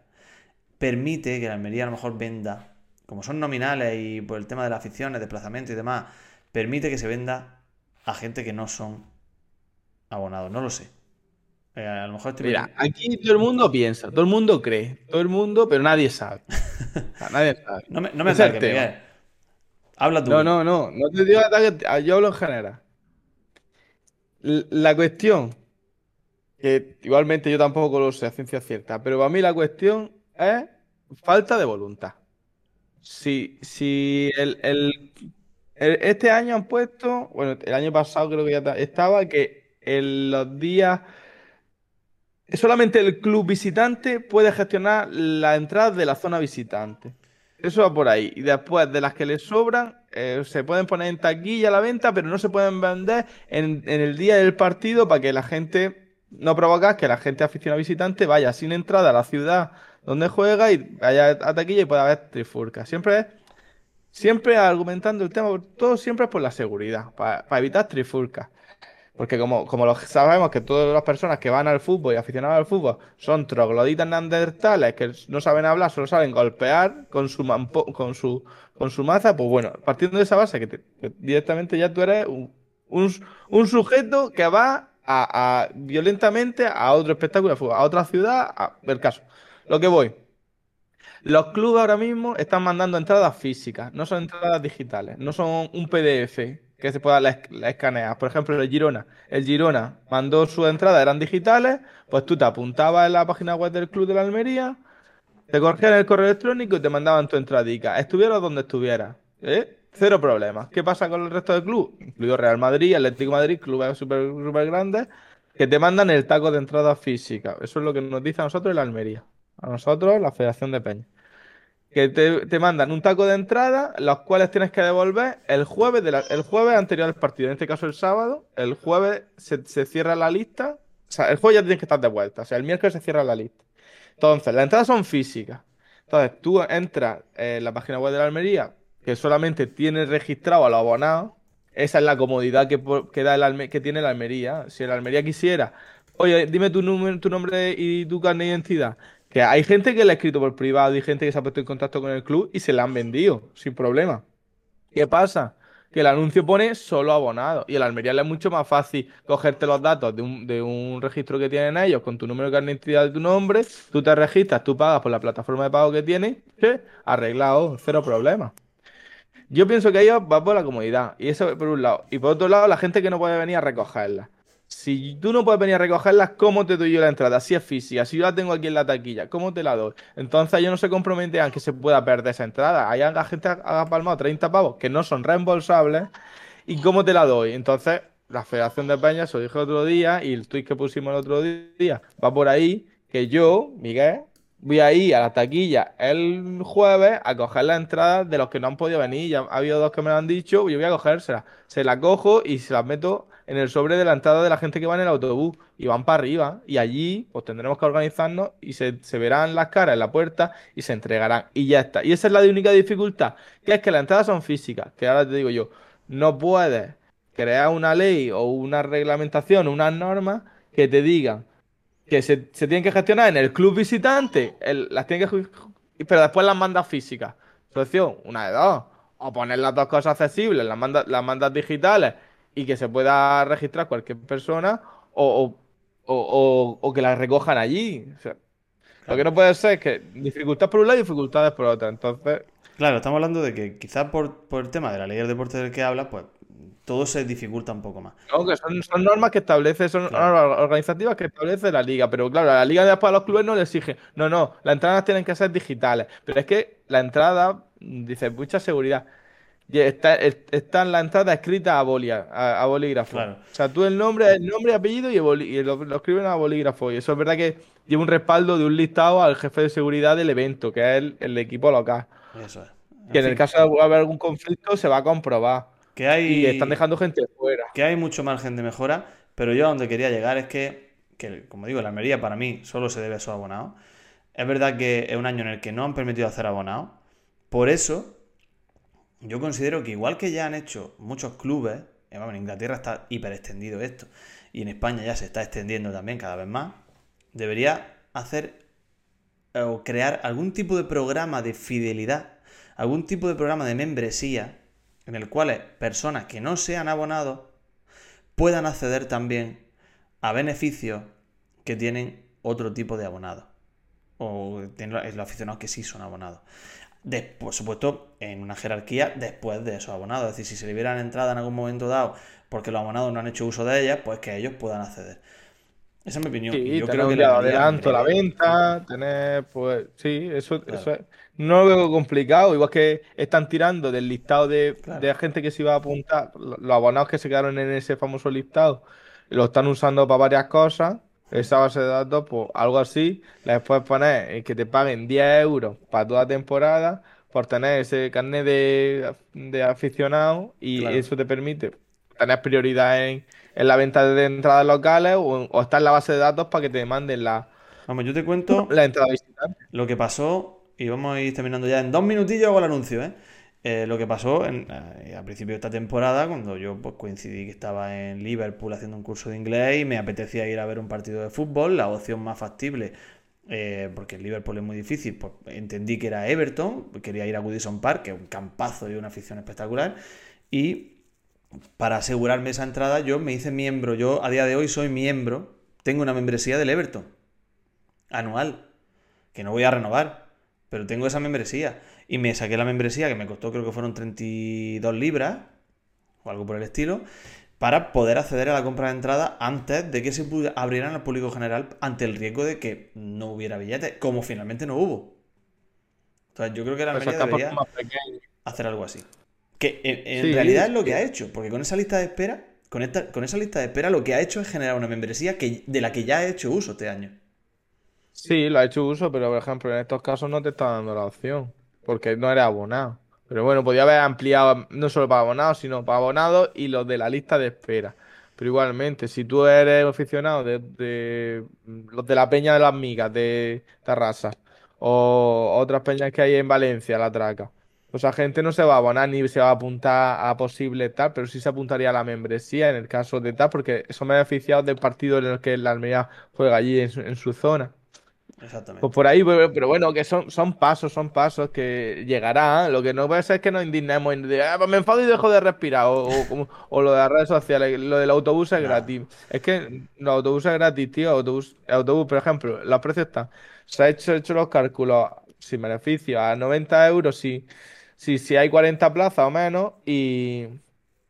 [SPEAKER 3] permite que la Almería a lo mejor venda, como son nominales y por el tema de las aficiones, desplazamiento y demás, permite que se venda a gente que no son abonados, no lo sé. Eh, a lo mejor estoy
[SPEAKER 4] Mira, aquí todo el mundo piensa, todo el mundo cree, todo el mundo, pero nadie sabe. O sea, nadie sabe.
[SPEAKER 3] no me, no me
[SPEAKER 4] ese es el
[SPEAKER 3] ataques,
[SPEAKER 4] tema.
[SPEAKER 3] Miguel. Habla tú.
[SPEAKER 4] No, no, no. No te digo ataque, yo hablo en general. La cuestión, que igualmente yo tampoco lo sé a ciencia cierta, pero para mí la cuestión es falta de voluntad. Si, si el, el- este año han puesto, bueno, el año pasado creo que ya ta- estaba, que en los días solamente el club visitante puede gestionar la entrada de la zona visitante. Eso va por ahí. Y después de las que les sobran, eh, se pueden poner en taquilla a la venta, pero no se pueden vender en, en el día del partido para que la gente, no provocar que la gente aficionada visitante vaya sin entrada a la ciudad donde juega y vaya a taquilla y pueda haber trifulcas. Siempre siempre argumentando el tema, todo siempre es por la seguridad, para, evitar trifulcas. Porque como, como lo sabemos que todas las personas que van al fútbol y aficionados al fútbol son trogloditas neandertales que no saben hablar, solo saben golpear con su mampo- con su con su maza, pues bueno, partiendo de esa base que, que directamente ya tú eres un, un, un sujeto que va a, violentamente a otro espectáculo de fútbol, a otra ciudad, a ver caso. Lo que voy. Los clubes ahora mismo están mandando entradas físicas, no son entradas digitales, no son un PDF que se pueda escanear. Por ejemplo, el Girona. El Girona mandó sus entradas, eran digitales, pues tú te apuntabas en la página web del club de la Almería, te cogían el correo electrónico y te mandaban tu entradica. Estuvieras donde estuvieras. ¿eh? Cero problemas. ¿Qué pasa con el resto del club? Incluido Real Madrid, Atlético Madrid, clubes súper súper grandes, que te mandan el taco de entrada física. Eso es lo que nos dice a nosotros la Almería. A nosotros, la Federación de Peña que te, te mandan un taco de entrada, los cuales tienes que devolver el jueves, el jueves anterior al partido, en este caso el sábado, el jueves se, se cierra la lista, o sea, el jueves ya tienes que estar de vuelta, o sea, el miércoles se cierra la lista. Entonces, las entradas son físicas. Entonces, tú entras en la página web de la Almería, que solamente tiene registrado a los abonados, esa es la comodidad que, da el que tiene la Almería. Si la Almería quisiera, oye, dime tu, número, tu nombre y tu carnet de identidad. Que hay gente que le ha escrito por privado y gente que se ha puesto en contacto con el club y se la han vendido, sin problema. ¿Qué pasa? Que el anuncio pone solo abonado y la Almería le es mucho más fácil cogerte los datos de un, de un registro que tienen ellos con tu número de carnet de identidad de tu nombre, tú te registras, tú pagas por la plataforma de pago que tienes, arreglado, cero problema. Yo pienso que ellos va por la comodidad, y eso por un lado. Y por otro lado, la gente que no puede venir a recogerla. Si tú no puedes venir a recogerlas, ¿cómo te doy yo la entrada? Si es física, si yo la tengo aquí en la taquilla, ¿cómo te la doy? Entonces ellos no se comprometen a que se pueda perder esa entrada. Hay la gente ha palmado 30 pavos que no son reembolsables. ¿Y cómo te la doy? Entonces, la Federación de Peñas, se lo dije otro día, y el tuit que pusimos el otro día, va por ahí, que yo, Miguel, voy a ir a la taquilla el jueves a coger las entradas de los que no han podido venir. Ya ha habido dos que me lo han dicho, yo voy a cogérselas. Se las cojo y se las meto en el sobre de la entrada de la gente que va en el autobús y van para arriba. Y allí, pues tendremos que organizarnos y se, verán las caras en la puerta y se entregarán. Y ya está. Y esa es la única dificultad, que es que las entradas son físicas. Que ahora te digo yo, no puedes crear una ley o una reglamentación, unas normas que te digan que se, se tienen que gestionar en el club visitante, las tienen que, pero después las mandas físicas. Solución, una de dos. O poner las dos cosas accesibles, las mandas, las mandas digitales y que se pueda registrar cualquier persona, o, o, o- o- que las recojan allí. Sea, Lo que no puede ser es que dificultad por un lado y dificultades por otro. Entonces,
[SPEAKER 3] Claro, estamos hablando de que quizás por, por el tema de la ley del deporte del que habla, pues todo se dificulta un poco más.
[SPEAKER 4] No, que son, son normas que establece, son
[SPEAKER 3] Claro.
[SPEAKER 4] normas organizativas que establece la liga, pero claro, la liga después a los clubes no le exige, no, no, las entradas tienen que ser digitales, pero es que la entrada, mm, dice, mucha seguridad, y está, es- está en la entrada escrita a, bolia, a, a bolígrafo,
[SPEAKER 3] Claro.
[SPEAKER 4] o sea, tú el nombre, el nombre, apellido y, el y lo, lo escriben a bolígrafo, y eso es verdad que lleva un respaldo de un listado al jefe de seguridad del evento, que es el, el equipo local,
[SPEAKER 3] Eso es.
[SPEAKER 4] que en el caso de haber algún conflicto se va a comprobar,
[SPEAKER 3] que hay,
[SPEAKER 4] y están dejando gente fuera.
[SPEAKER 3] que hay mucho margen de mejora, pero yo a donde quería llegar es que, que, como digo, la Almería para mí solo se debe a sus abonados. Es verdad que es un año en el que no han permitido hacer abonados. Por eso, yo considero que igual que ya han hecho muchos clubes, eh, en Inglaterra está hiper extendido esto, y en España ya se está extendiendo también cada vez más, debería hacer eh, o crear algún tipo de programa de fidelidad, algún tipo de programa de membresía, en el cual personas que no sean abonados puedan acceder también a beneficios que tienen otro tipo de abonados. O los aficionados que sí son abonados. por supuesto, en una jerarquía después de esos abonados. Es decir, si se liberan entrada en algún momento dado porque los abonados no han hecho uso de ellas, pues que ellos puedan acceder. Esa es mi opinión.
[SPEAKER 4] Sí,
[SPEAKER 3] yo creo que la Almería
[SPEAKER 4] adelanto la venta, tener, pues, sí, eso,
[SPEAKER 3] Claro.
[SPEAKER 4] eso es- no lo veo complicado. Igual que están tirando del listado de,
[SPEAKER 3] Claro.
[SPEAKER 4] de gente que se iba a apuntar, lo- los abonados que se quedaron en ese famoso listado, lo están usando para varias cosas. Esa base de datos, pues algo así, les puedes poner que te paguen 10 euros para toda temporada por tener ese carnet de, de aficionado y
[SPEAKER 3] Claro.
[SPEAKER 4] eso te permite tener prioridad en, en la venta de entradas locales o, o estar en la base de datos para que te manden la,
[SPEAKER 3] Vamos, yo te cuento
[SPEAKER 4] la entrada visitante.
[SPEAKER 3] lo que pasó, y vamos a ir terminando ya en dos minutillos hago el anuncio, ¿eh? Eh, lo que pasó en, eh, a principio de esta temporada, cuando yo pues, coincidí que estaba en Liverpool haciendo un curso de inglés y me apetecía ir a ver un partido de fútbol, la opción más factible, eh, porque el Liverpool es muy difícil, pues entendí que era Everton, quería ir a Goodison Park, que es un campazo y una afición espectacular, y para asegurarme esa entrada yo me hice miembro, yo a día de hoy soy miembro, tengo una membresía del Everton, anual, que no voy a renovar, pero tengo esa membresía. Y me saqué la membresía, que me costó creo que fueron 32 libras, o algo por el estilo, para poder acceder a la compra de entrada antes de que se abrieran al público general ante el riesgo de que no hubiera billetes, como finalmente no hubo. Entonces yo creo que la debería
[SPEAKER 4] más pequeños.
[SPEAKER 3] hacer algo así. Que en, en
[SPEAKER 4] Sí,
[SPEAKER 3] realidad es lo que ha hecho, porque con esa lista de espera, con, esta, con esa lista de espera lo que ha hecho es generar una membresía que, de la que ya ha hecho uso este año.
[SPEAKER 4] Sí, lo ha hecho uso, pero por ejemplo, en estos casos no te está dando la opción, porque no eres abonado. Pero bueno, podía haber ampliado no solo para abonados, sino para abonados y los de la lista de espera. Pero igualmente, si tú eres aficionado de, de los de la Peña de las Migas de Tarrasa o otras peñas que hay en Valencia, la Traca, pues esa gente no se va a abonar ni se va a apuntar a posible tal, pero sí se apuntaría a la membresía en el caso de tal, porque son beneficiados del partido en el que la Almería juega allí en su- en su zona.
[SPEAKER 3] Exactamente.
[SPEAKER 4] Pues por ahí, pero, bueno, que son, son pasos, son pasos que llegarán. Lo que no puede ser es que nos indignemos y de, "Ah, pues me enfado y dejo de respirar. O, o o lo de las redes sociales, lo del autobús es gratis. Es que los autobuses es gratis, tío. Autobús, el autobús, por ejemplo, los precios están. Se ha hecho, hecho los cálculos sin beneficio a 90 euros si, si, si hay 40 plazas o menos. Y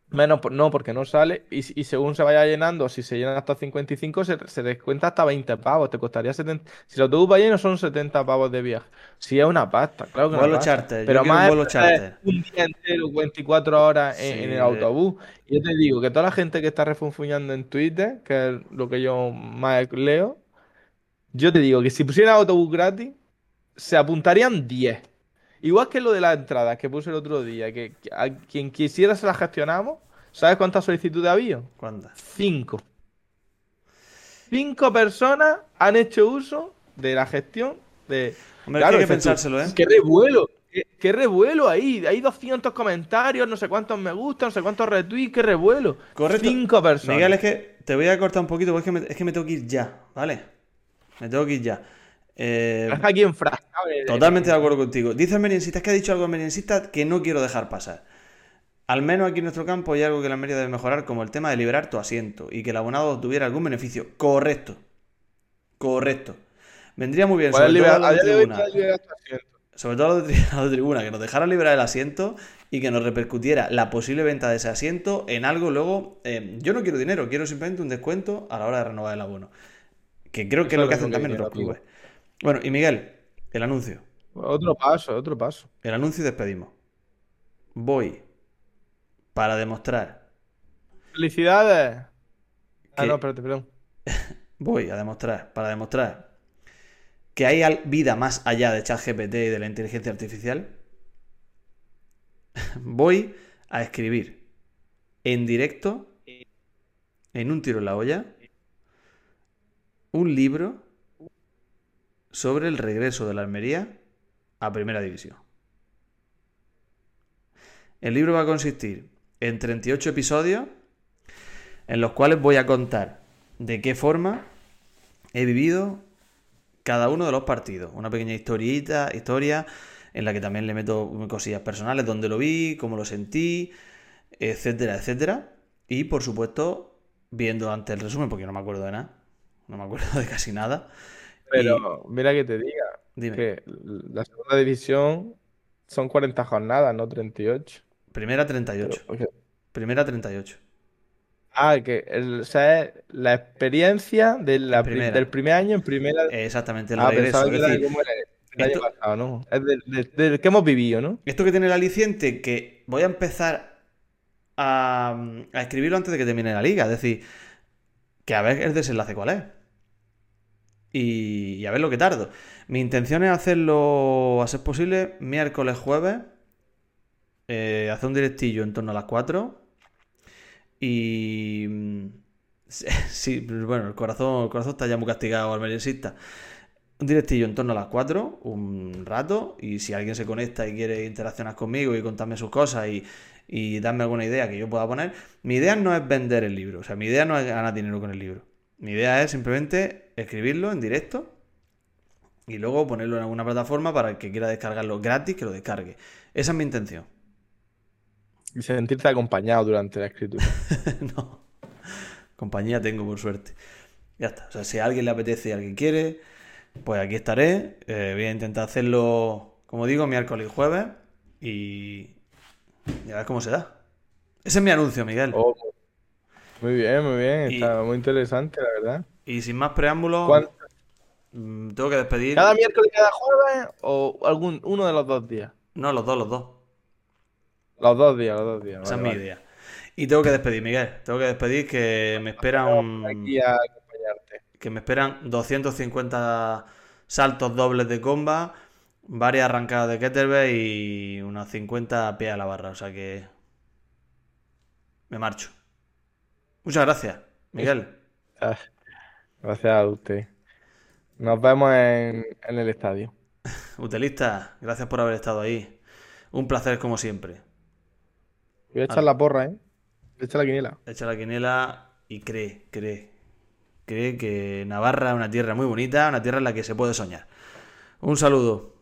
[SPEAKER 4] menos, no, porque no sale. Y, y según se vaya llenando, si se llenan hasta 55, se, se descuenta hasta 20 pavos. Te costaría 70. Si el autobús va lleno, son 70 pavos de viaje. Sí, es una pasta, claro que
[SPEAKER 3] Vuelo
[SPEAKER 4] pasta.
[SPEAKER 3] charter,
[SPEAKER 4] Pero más
[SPEAKER 3] vuelo charter.
[SPEAKER 4] un día entero, 24 horas en,
[SPEAKER 3] Sí,
[SPEAKER 4] en el autobús. Y yo te digo que toda la gente que está refunfuñando en Twitter, que es lo que yo más leo, yo te digo que si pusieran autobús gratis, se apuntarían 10. Igual que lo de las entradas que puse el otro día, que, que a quien quisiera se las gestionamos. ¿Sabes cuántas solicitudes había?
[SPEAKER 3] ¿Cuántas?
[SPEAKER 4] Cinco. Cinco personas han hecho uso de la gestión de...
[SPEAKER 3] Hombre, que hay que pensárselo, ¿eh?
[SPEAKER 4] ¡Qué revuelo! ¡Qué, qué revuelo ahí! Hay 200 comentarios, no sé cuántos me gustan, no sé cuántos retweets, ¡qué revuelo!
[SPEAKER 3] Correcto.
[SPEAKER 4] Cinco personas.
[SPEAKER 3] Miguel, es que te voy a cortar un poquito, porque es que me, es que me tengo que ir ya, ¿vale? Me tengo que ir ya. Eh,
[SPEAKER 4] Deja aquí enfrascado
[SPEAKER 3] totalmente de acuerdo contigo. Dice el es que ha dicho algo el meriensista que no quiero dejar pasar. Al menos aquí en nuestro campo hay algo que la Almería debe mejorar, como el tema de liberar tu asiento y que el abonado tuviera algún beneficio. Correcto. Correcto. Vendría muy bien, sobre todo
[SPEAKER 4] liberar-
[SPEAKER 3] a
[SPEAKER 4] a
[SPEAKER 3] los de
[SPEAKER 4] día de hoy
[SPEAKER 3] tribuna. sobre todo a los de, tri- a los de tribuna, que nos dejaran liberar el asiento y que nos repercutiera la posible venta de ese asiento en algo luego. eh, yo no quiero dinero, quiero simplemente un descuento a la hora de renovar el abono. Que creo que es lo que hacen también otros clubes. Bueno, y Miguel, el anuncio.
[SPEAKER 4] Otro paso, otro paso.
[SPEAKER 3] El anuncio y despedimos. Voy para demostrar.
[SPEAKER 4] ¡Felicidades! Ah, no, espérate, perdón.
[SPEAKER 3] Voy a demostrar, para demostrar que hay vida más allá de ChatGPT y de la inteligencia artificial. Voy a escribir en directo, en un tiro en la olla, un libro sobre el regreso de la Almería a Primera División. El libro va a consistir en 38 episodios en los cuales voy a contar de qué forma he vivido cada uno de los partidos. Una pequeña historieta, historia en la que también le meto cosillas personales, donde lo vi, cómo lo sentí, etcétera, etcétera. Y por supuesto, viendo antes el resumen, porque no me acuerdo de nada. No me acuerdo de casi nada.
[SPEAKER 4] Pero mira que te diga,
[SPEAKER 3] Dime.
[SPEAKER 4] que la segunda división son 40 jornadas, no 38.
[SPEAKER 3] Primera 38.
[SPEAKER 4] Pero, oye,
[SPEAKER 3] Primera 38.
[SPEAKER 4] Ah, que el, o sea, es la experiencia de la
[SPEAKER 3] En
[SPEAKER 4] pri-
[SPEAKER 3] primera.
[SPEAKER 4] del primer año en primera.
[SPEAKER 3] Eh, Exactamente, el
[SPEAKER 4] ah,
[SPEAKER 3] regreso. Es decir,
[SPEAKER 4] era el año pasado, ¿no? Es del, del- del que hemos vivido, ¿no?
[SPEAKER 3] Esto que tiene el aliciente, que voy a empezar a, a escribirlo antes de que termine la liga. Es decir, que a ver el desenlace cuál es. Y, y a ver lo que tardo. Mi intención es hacerlo, a ser posible, miércoles, jueves. eh, hacer un directillo en torno a las 4. Y. mm, sí, bueno, el corazón, el corazón está ya muy castigado, almeriensista. Un directillo en torno a las 4, un rato, y si alguien se conecta y quiere interaccionar conmigo y contarme sus cosas y, y darme alguna idea que yo pueda poner, mi idea no es vender el libro, o sea, mi idea no es ganar dinero con el libro. Mi idea es simplemente escribirlo en directo y luego ponerlo en alguna plataforma para el que quiera descargarlo gratis, que lo descargue. Esa es mi intención.
[SPEAKER 4] Y sentirte acompañado durante la escritura.
[SPEAKER 3] no. Compañía tengo, por suerte. Ya está. O sea, si a alguien le apetece y alguien quiere, pues aquí estaré. Eh, voy a intentar hacerlo, como digo, miércoles y jueves. Y. Y a ver cómo se da. Ese es mi anuncio, Miguel.
[SPEAKER 4] Oh, muy bien, muy bien.
[SPEAKER 3] Y-
[SPEAKER 4] Está muy interesante, la verdad.
[SPEAKER 3] Y sin más preámbulos,
[SPEAKER 4] ¿Cuán-
[SPEAKER 3] mm, tengo que despedir.
[SPEAKER 4] ¿Cada miércoles, cada jueves o algún uno de los dos días?
[SPEAKER 3] No, los dos, los dos.
[SPEAKER 4] Los dos días, los dos días.
[SPEAKER 3] Esa es mi
[SPEAKER 4] vale.
[SPEAKER 3] idea. Y tengo que despedir, Miguel. Tengo que despedir que me esperan.
[SPEAKER 4] Aquí a acompañarte.
[SPEAKER 3] que me esperan 250 saltos dobles de comba, varias arrancadas de kettlebell y unas 50 pies a la barra. O sea que me marcho. Muchas gracias, Miguel.
[SPEAKER 4] Ah, Gracias a usted. Nos vemos en, en el estadio.
[SPEAKER 3] Utilista, gracias por haber estado ahí. Un placer como siempre.
[SPEAKER 4] Voy a echar la porra, ¿eh? Voy a echar la quiniela.
[SPEAKER 3] Echa la quiniela y cree, cree. Cree que Navarra es una tierra muy bonita, una tierra en la que se puede soñar. Un saludo.